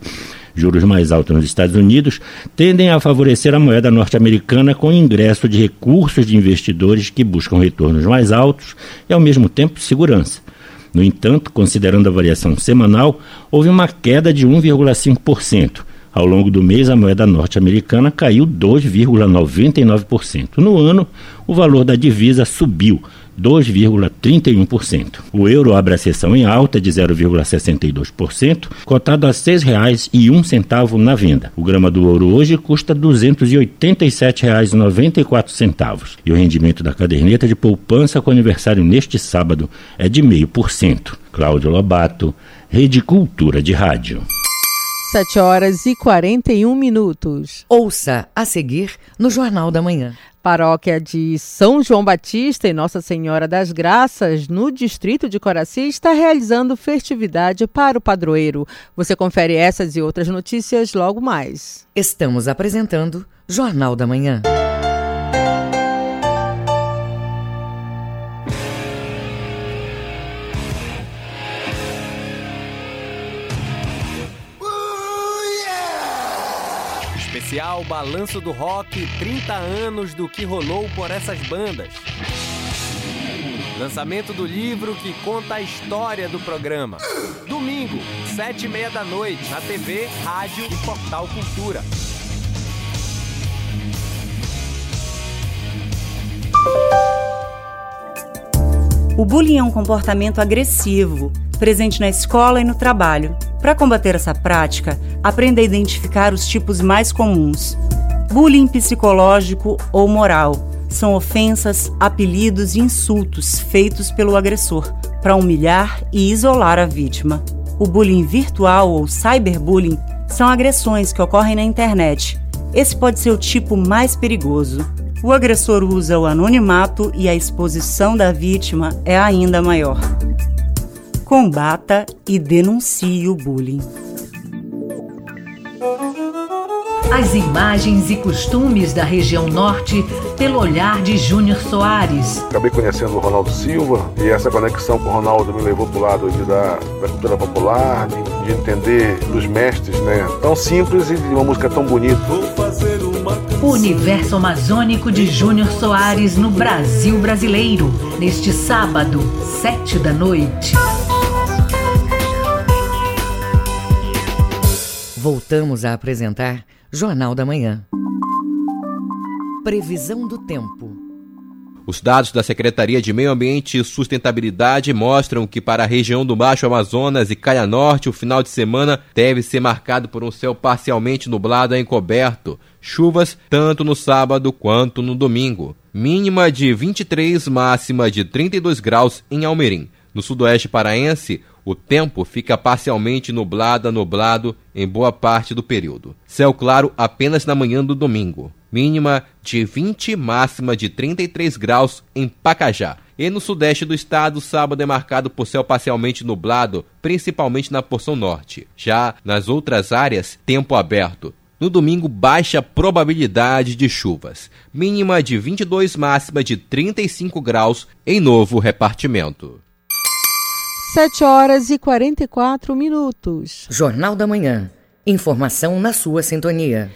Juros mais altos nos Estados Unidos tendem a favorecer a moeda norte-americana com ingresso de recursos de investidores que buscam retornos mais altos e, ao mesmo tempo, segurança. No entanto, considerando a variação semanal, houve uma queda de 1,5%. Ao longo do mês, a moeda norte-americana caiu 2,99%. No ano, o valor da divisa subiu 2,31%. O euro abre a sessão em alta de 0,62%, cotado a R$ 6,01 na venda. O grama do ouro hoje custa R$ 287,94 e o rendimento da caderneta de poupança com aniversário neste sábado é de 0,5%. Cláudio Lobato, Rede Cultura de Rádio. 7 horas e 41 minutos. Ouça a seguir no Jornal da Manhã. Paróquia de São João Batista e Nossa Senhora das Graças, no distrito de Coraci, está realizando festividade para o padroeiro. Você confere essas e outras notícias logo mais. Estamos apresentando Jornal da Manhã. Especial Balanço do Rock 30 anos do que rolou por essas bandas. Lançamento do livro que conta a história do programa. Domingo, sete e meia da noite, na TV, rádio e Portal Cultura. O bullying é um comportamento agressivo, presente na escola e no trabalho. Para combater essa prática, aprenda a identificar os tipos mais comuns. Bullying psicológico ou moral são ofensas, apelidos e insultos feitos pelo agressor para humilhar e isolar a vítima. O bullying virtual ou cyberbullying são agressões que ocorrem na internet. Esse pode ser o tipo mais perigoso. O agressor usa o anonimato e a exposição da vítima é ainda maior combata e denuncie o bullying. As imagens e costumes da região norte pelo olhar de Júnior Soares. Acabei conhecendo o Ronaldo Silva e essa conexão com o Ronaldo me levou para o lado de da, da cultura popular, de, de, entender dos mestres, né? Tão simples e uma música tão bonita. O universo amazônico de Júnior Soares no Brasil brasileiro, neste sábado, sete da noite. Voltamos a apresentar Jornal da Manhã. Previsão do tempo. Os dados da Secretaria de Meio Ambiente e Sustentabilidade mostram que para a região do Baixo Amazonas e Caia Norte, o final de semana deve ser marcado por um céu parcialmente nublado a encoberto. Chuvas tanto no sábado quanto no domingo. Mínima de 23, máxima de 32 graus em Almerim. No sudoeste paraense, o tempo fica parcialmente nublado a nublado em boa parte do período. Céu claro apenas na manhã do domingo. Mínima de 20, máxima de 33 graus em Pacajá. E no sudeste do estado, sábado é marcado por céu parcialmente nublado, principalmente na porção norte. Já nas outras áreas, tempo aberto. No domingo, baixa probabilidade de chuvas. Mínima de 22, máxima de 35 graus em novo repartimento. 7 horas e 44 minutos. Jornal da Manhã. Informação na sua sintonia.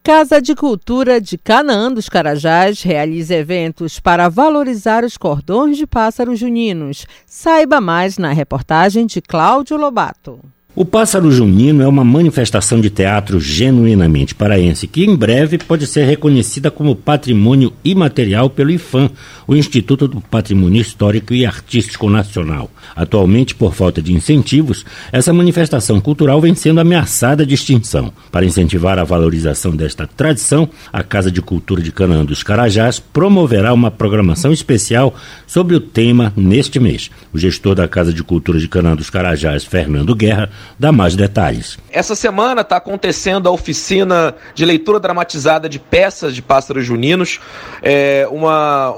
Casa de Cultura de Canaã dos Carajás realiza eventos para valorizar os cordões de pássaros juninos. Saiba mais na reportagem de Cláudio Lobato. O Pássaro Junino é uma manifestação de teatro genuinamente paraense que em breve pode ser reconhecida como patrimônio imaterial pelo IFAM, o Instituto do Patrimônio Histórico e Artístico Nacional. Atualmente, por falta de incentivos, essa manifestação cultural vem sendo ameaçada de extinção. Para incentivar a valorização desta tradição, a Casa de Cultura de Canaã dos Carajás promoverá uma programação especial sobre o tema neste mês. O gestor da Casa de Cultura de Canaã dos Carajás, Fernando Guerra, dá mais detalhes. Essa semana está acontecendo a oficina de leitura dramatizada de peças de pássaros juninos, é uma,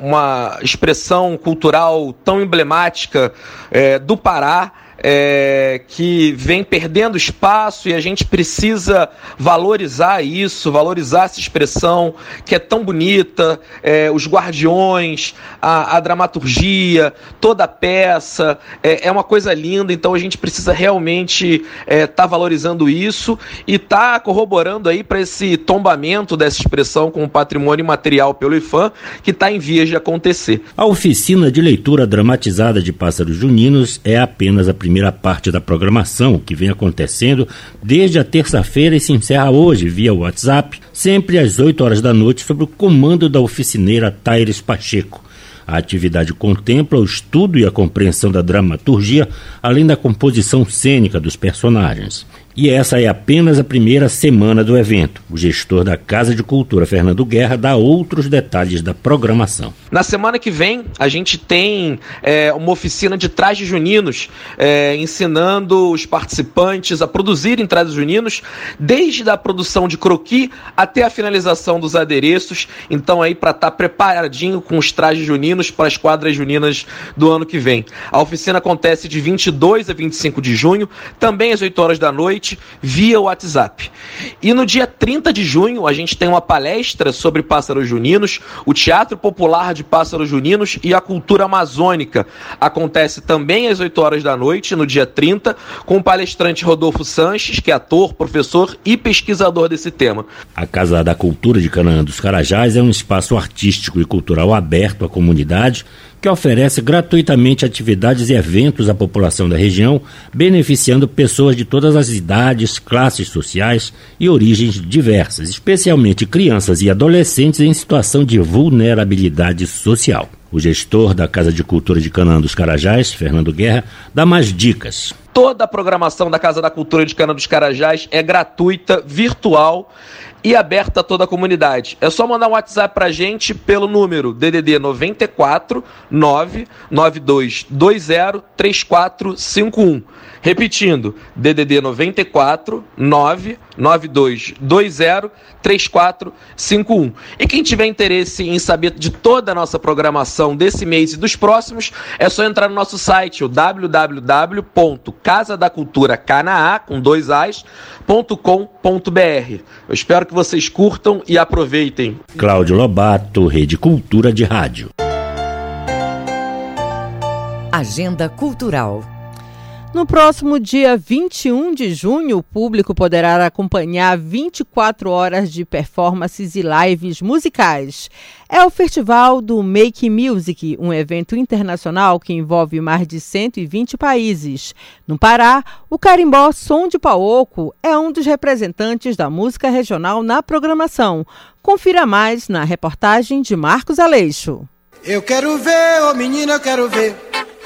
uma expressão cultural tão emblemática é, do Pará é, que vem perdendo espaço e a gente precisa valorizar isso, valorizar essa expressão que é tão bonita, é, os guardiões, a, a, dramaturgia, toda a peça, é, é, uma coisa linda, então a gente precisa realmente estar é, tá valorizando isso e tá corroborando aí para esse tombamento dessa expressão como patrimônio material pelo IFAM, que está em vias de acontecer. A oficina de leitura dramatizada de Pássaros Juninos é apenas a primeira primeira parte da programação, que vem acontecendo desde a terça-feira e se encerra hoje via WhatsApp, sempre às 8 horas da noite, sob o comando da oficineira Taires Pacheco. A atividade contempla o estudo e a compreensão da dramaturgia, além da composição cênica dos personagens. E essa é apenas a primeira semana do evento. O gestor da Casa de Cultura, Fernando Guerra, dá outros detalhes da programação. Na semana que vem, a gente tem é, uma oficina de trajes juninos, é, ensinando os participantes a produzirem trajes juninos, desde a produção de croqui até a finalização dos adereços. Então, aí, para estar tá preparadinho com os trajes juninos para as quadras juninas do ano que vem. A oficina acontece de 22 a 25 de junho, também às 8 horas da noite via WhatsApp. E no dia 30 de junho, a gente tem uma palestra sobre pássaros juninos, o Teatro Popular de Pássaros Juninos e a Cultura Amazônica. Acontece também às 8 horas da noite, no dia 30, com o palestrante Rodolfo Sanches, que é ator, professor e pesquisador desse tema. A Casa da Cultura de Canaã dos Carajás é um espaço artístico e cultural aberto à comunidade que oferece gratuitamente atividades e eventos à população da região, beneficiando pessoas de todas as idades, classes sociais e origens diversas, especialmente crianças e adolescentes em situação de vulnerabilidade social. O gestor da Casa de Cultura de Canaã dos Carajás, Fernando Guerra, dá mais dicas. Toda a programação da Casa da Cultura de Cana dos Carajás é gratuita, virtual e aberta a toda a comunidade. É só mandar um WhatsApp pra gente pelo número DDD 94 992 20 3451. Repetindo, DDD 94 992 20 3451. E quem tiver interesse em saber de toda a nossa programação desse mês e dos próximos, é só entrar no nosso site, o www.casadaculturacanaá, com dois as.com.br. Eu espero que vocês curtam e aproveitem. Cláudio Lobato, Rede Cultura de Rádio. Agenda Cultural. No próximo dia 21 de junho, o público poderá acompanhar 24 horas de performances e lives musicais. É o Festival do Make Music, um evento internacional que envolve mais de 120 países. No Pará, o carimbó Som de Paoco é um dos representantes da música regional na programação. Confira mais na reportagem de Marcos Aleixo. Eu quero ver, ô oh menina, eu quero ver.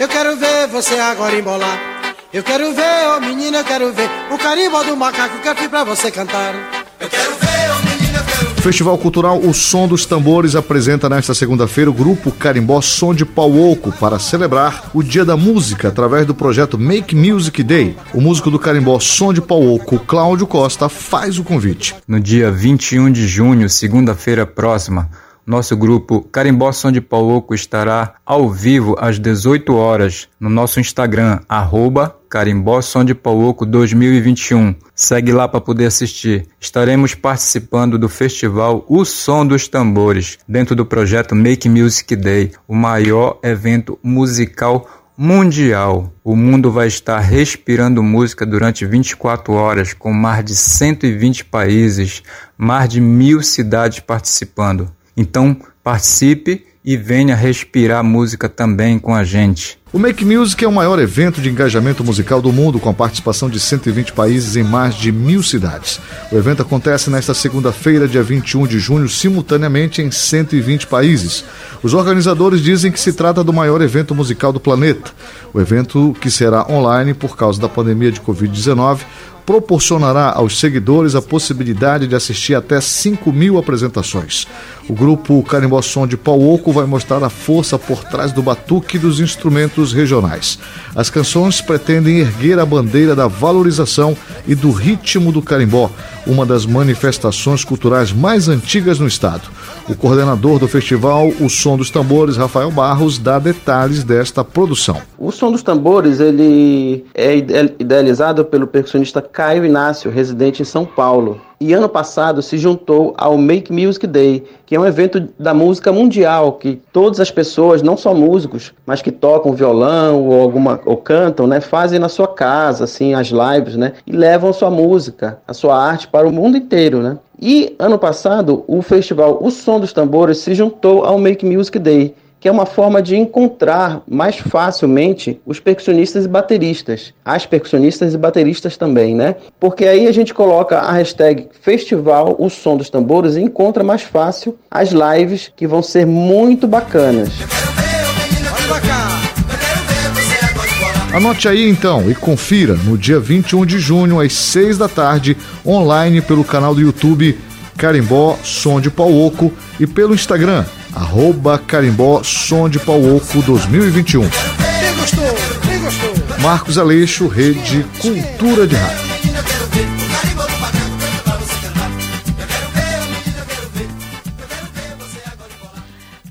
Eu quero ver você agora embolar. Eu quero ver, ô oh menina, eu quero ver O carimbo do macaco que eu fiz pra você cantar Eu quero ver, ô oh menina, eu quero ver Festival Cultural O Som dos Tambores apresenta nesta segunda-feira o grupo Carimbó Som de Pauoco para celebrar o Dia da Música através do projeto Make Music Day. O músico do Carimbó Som de Pauoco, Cláudio Costa, faz o convite. No dia 21 de junho, segunda-feira próxima, nosso grupo Carimbó Som de Pauoco estará ao vivo às 18 horas no nosso Instagram, arroba Carimbó Som de Pauoco 2021. Segue lá para poder assistir. Estaremos participando do festival O Som dos Tambores, dentro do projeto Make Music Day, o maior evento musical mundial. O mundo vai estar respirando música durante 24 horas, com mais de 120 países, mais de mil cidades participando. Então participe e venha respirar música também com a gente. O Make Music é o maior evento de engajamento musical do mundo, com a participação de 120 países em mais de mil cidades. O evento acontece nesta segunda-feira, dia 21 de junho, simultaneamente em 120 países. Os organizadores dizem que se trata do maior evento musical do planeta. O evento, que será online por causa da pandemia de Covid-19, proporcionará aos seguidores a possibilidade de assistir até 5 mil apresentações. O grupo Carimbó Som de Pauoco vai mostrar a força por trás do batuque dos instrumentos regionais. As canções pretendem erguer a bandeira da valorização e do ritmo do carimbó, uma das manifestações culturais mais antigas no estado. O coordenador do festival, o Som dos Tambores, Rafael Barros, dá detalhes desta produção. O Som dos Tambores ele é idealizado pelo percussionista Caio Inácio, residente em São Paulo. E ano passado se juntou ao Make Music Day, que é um evento da música mundial, que todas as pessoas, não só músicos, mas que tocam violão ou alguma ou cantam, né, fazem na sua casa, assim, as lives, né, e levam sua música, a sua arte para o mundo inteiro, né? E ano passado, o festival O Som dos Tambores se juntou ao Make Music Day, que é uma forma de encontrar mais facilmente os percussionistas e bateristas, as percussionistas e bateristas também, né? Porque aí a gente coloca a hashtag Festival O Som dos Tambores e encontra mais fácil as lives que vão ser muito bacanas. Anote aí então e confira no dia 21 de junho às 6 da tarde, online pelo canal do YouTube Carimbó Som de Pauoco e pelo Instagram arroba Carimbó Som de Pauoco 2021. Quem gostou? Quem gostou? Marcos Aleixo, Rede Cultura de Rádio.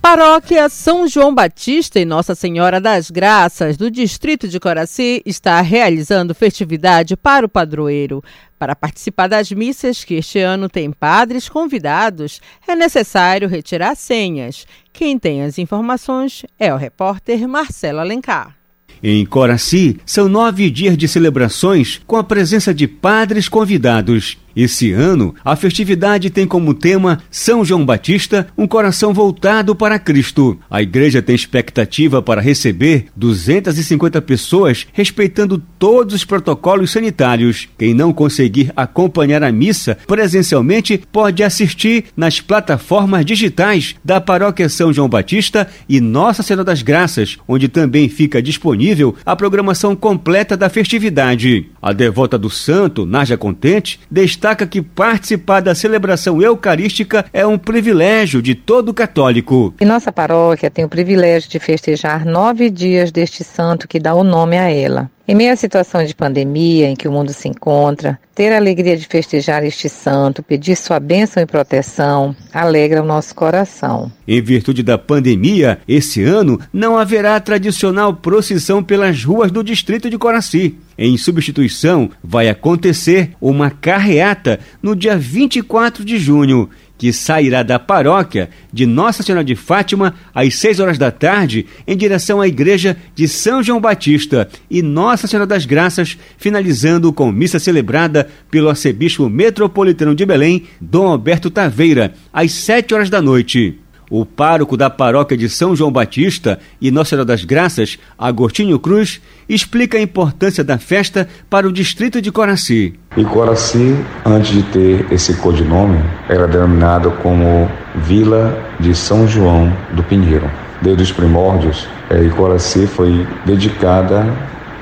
Paróquia São João Batista e Nossa Senhora das Graças do Distrito de Coraci está realizando festividade para o padroeiro. Para participar das missas, que este ano tem padres convidados, é necessário retirar senhas. Quem tem as informações é o repórter Marcelo Alencar. Em Coraci, são nove dias de celebrações com a presença de padres convidados. Esse ano, a festividade tem como tema São João Batista, um coração voltado para Cristo. A igreja tem expectativa para receber 250 pessoas, respeitando todos os protocolos sanitários. Quem não conseguir acompanhar a missa presencialmente pode assistir nas plataformas digitais da Paróquia São João Batista e Nossa Senhora das Graças, onde também fica disponível a programação completa da festividade. A devota do santo, Naja Contente, destaca destaca que participar da celebração eucarística é um privilégio de todo católico. E nossa paróquia tem o privilégio de festejar nove dias deste santo que dá o nome a ela. Em meio à situação de pandemia em que o mundo se encontra, ter a alegria de festejar este santo, pedir sua bênção e proteção, alegra o nosso coração. Em virtude da pandemia, esse ano não haverá a tradicional procissão pelas ruas do distrito de Coraci. Em substituição, vai acontecer uma carreata no dia 24 de junho que sairá da paróquia de Nossa Senhora de Fátima às 6 horas da tarde em direção à igreja de São João Batista e Nossa Senhora das Graças, finalizando com missa celebrada pelo arcebispo metropolitano de Belém, Dom Alberto Taveira, às 7 horas da noite. O pároco da paróquia de São João Batista e Nossa Senhora das Graças, Agostinho Cruz, explica a importância da festa para o distrito de Coraci. E Coraci, antes de ter esse codinome, era denominado como Vila de São João do Pinheiro. Desde os primórdios, é, Coraci foi dedicada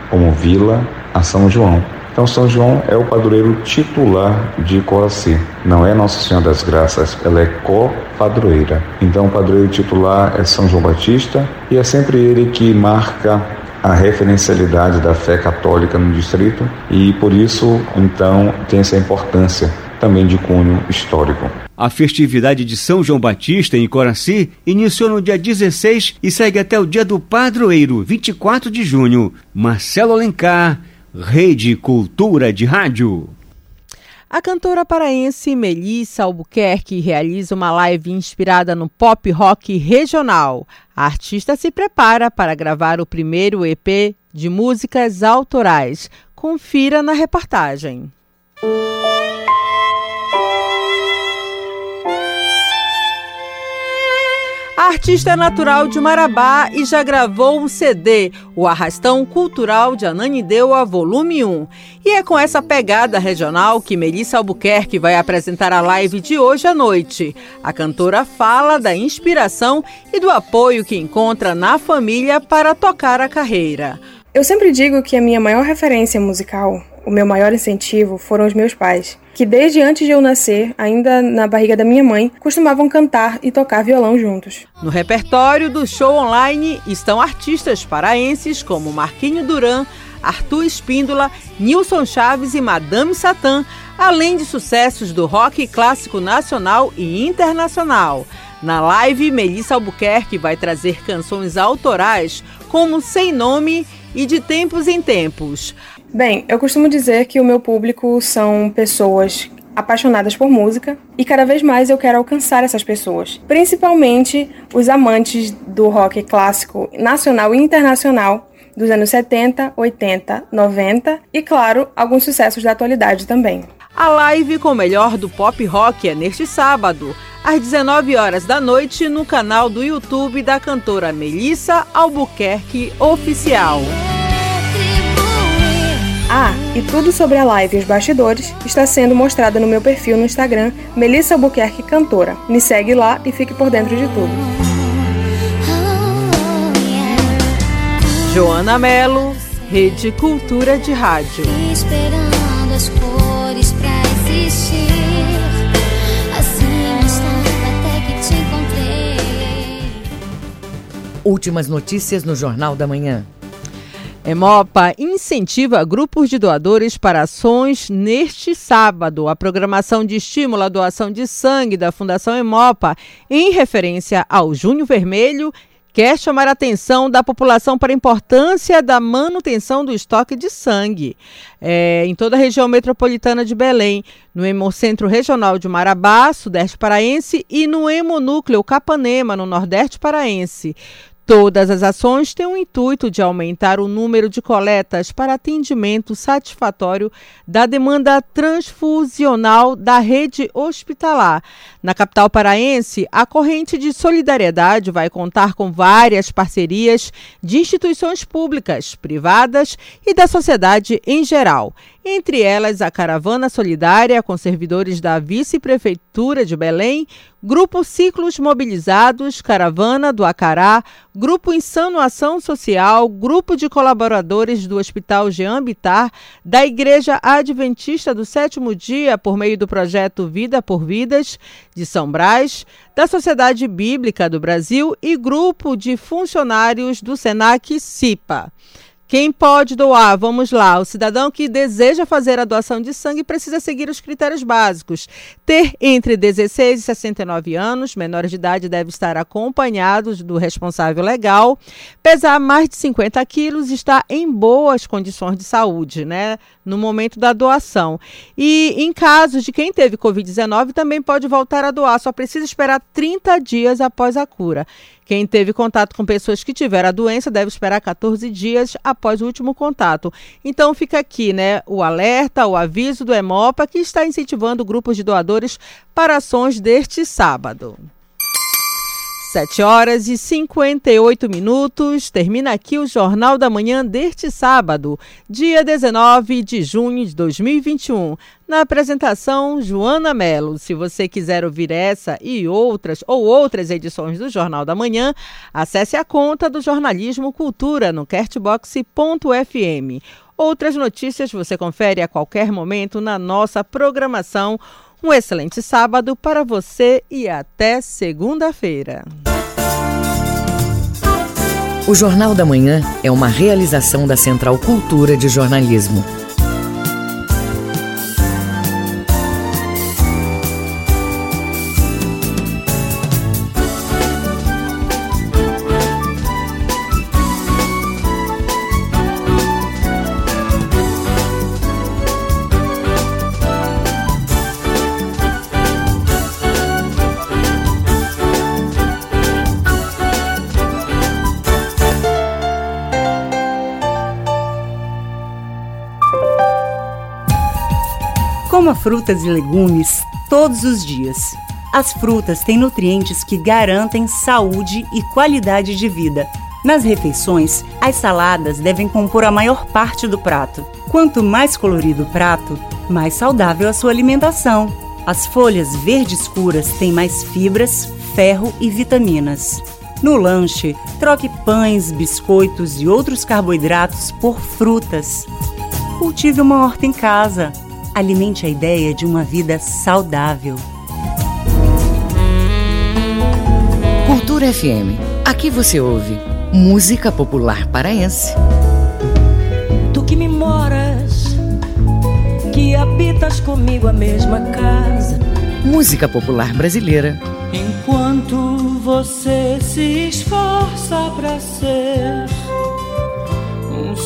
como vila a São João. Então São João é o padroeiro titular de Coaci. Não é Nossa Senhora das Graças, ela é co-padroeira. Então o padroeiro titular é São João Batista e é sempre ele que marca a referencialidade da fé católica no distrito e por isso então tem essa importância também de cunho histórico. A festividade de São João Batista em Coraci iniciou no dia 16 e segue até o dia do padroeiro, 24 de junho. Marcelo Alencar, Rede Cultura de Rádio. A cantora paraense Melissa Albuquerque realiza uma live inspirada no pop rock regional. A artista se prepara para gravar o primeiro EP de músicas autorais. Confira na reportagem. Artista natural de Marabá e já gravou um CD, o Arrastão Cultural de Ananindeua, volume 1. E é com essa pegada regional que Melissa Albuquerque vai apresentar a live de hoje à noite. A cantora fala da inspiração e do apoio que encontra na família para tocar a carreira. Eu sempre digo que a minha maior referência musical o meu maior incentivo foram os meus pais, que desde antes de eu nascer, ainda na barriga da minha mãe, costumavam cantar e tocar violão juntos. No repertório do show online estão artistas paraenses como Marquinho Duran, Arthur Espíndola, Nilson Chaves e Madame Satã, além de sucessos do rock clássico nacional e internacional. Na live, Melissa Albuquerque vai trazer canções autorais como Sem Nome e De Tempos em Tempos. Bem, eu costumo dizer que o meu público são pessoas apaixonadas por música e cada vez mais eu quero alcançar essas pessoas, principalmente os amantes do rock clássico nacional e internacional dos anos 70, 80, 90 e, claro, alguns sucessos da atualidade também. A live com o melhor do pop rock é neste sábado, às 19 horas da noite, no canal do YouTube da cantora Melissa Albuquerque Oficial. Ah, e tudo sobre a live e os bastidores está sendo mostrado no meu perfil no Instagram, Melissa Albuquerque Cantora. Me segue lá e fique por dentro de tudo. Joana Melo, Rede Cultura de Rádio. Esperando as cores pra existir. Assim até que te encontrei. Últimas notícias no Jornal da Manhã. Emopa incentiva grupos de doadores para ações neste sábado. A programação de estímulo à doação de sangue da Fundação Emopa, em referência ao Junho Vermelho, quer chamar a atenção da população para a importância da manutenção do estoque de sangue é, em toda a região metropolitana de Belém, no Hemocentro Regional de Marabá, Sudeste Paraense, e no Hemonúcleo Capanema, no Nordeste Paraense. Todas as ações têm o intuito de aumentar o número de coletas para atendimento satisfatório da demanda transfusional da rede hospitalar. Na capital paraense, a corrente de solidariedade vai contar com várias parcerias de instituições públicas, privadas e da sociedade em geral entre elas a Caravana Solidária com servidores da Vice-Prefeitura de Belém, Grupo Ciclos Mobilizados, Caravana do Acará, Grupo Insano Ação Social, Grupo de Colaboradores do Hospital Jean Bitar, da Igreja Adventista do Sétimo Dia, por meio do projeto Vida por Vidas, de São Brás, da Sociedade Bíblica do Brasil e Grupo de Funcionários do SENAC CIPA. Quem pode doar? Vamos lá. O cidadão que deseja fazer a doação de sangue precisa seguir os critérios básicos. Ter entre 16 e 69 anos, menores de idade deve estar acompanhados do responsável legal, pesar mais de 50 quilos, estar em boas condições de saúde, né? No momento da doação. E em casos de quem teve Covid-19, também pode voltar a doar, só precisa esperar 30 dias após a cura. Quem teve contato com pessoas que tiveram a doença deve esperar 14 dias após o último contato. Então fica aqui, né, o alerta, o aviso do Hemopa que está incentivando grupos de doadores para ações deste sábado. 7 horas e 58 minutos. Termina aqui o Jornal da Manhã deste sábado, dia 19 de junho de 2021. Na apresentação, Joana Melo. Se você quiser ouvir essa e outras ou outras edições do Jornal da Manhã, acesse a conta do Jornalismo Cultura no Kertbox.fm Outras notícias você confere a qualquer momento na nossa programação. Um excelente sábado para você e até segunda-feira. O Jornal da Manhã é uma realização da Central Cultura de Jornalismo. Frutas e legumes todos os dias. As frutas têm nutrientes que garantem saúde e qualidade de vida. Nas refeições, as saladas devem compor a maior parte do prato. Quanto mais colorido o prato, mais saudável a sua alimentação. As folhas verde escuras têm mais fibras, ferro e vitaminas. No lanche, troque pães, biscoitos e outros carboidratos por frutas. Cultive uma horta em casa. Alimente a ideia de uma vida saudável. Cultura FM. Aqui você ouve música popular paraense. Tu que me moras, que habitas comigo a mesma casa. Música popular brasileira. Enquanto você se esforça pra ser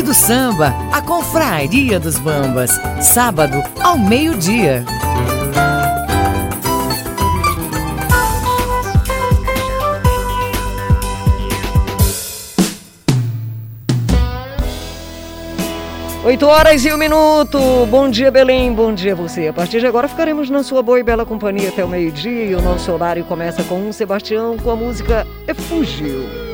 Clube do Samba, a Confraria dos Bambas, sábado ao meio-dia. Oito horas e um minuto. Bom dia, Belém. Bom dia você. A partir de agora ficaremos na sua boa e bela companhia até o meio-dia. E o nosso horário começa com um Sebastião com a música Efúgio. Muito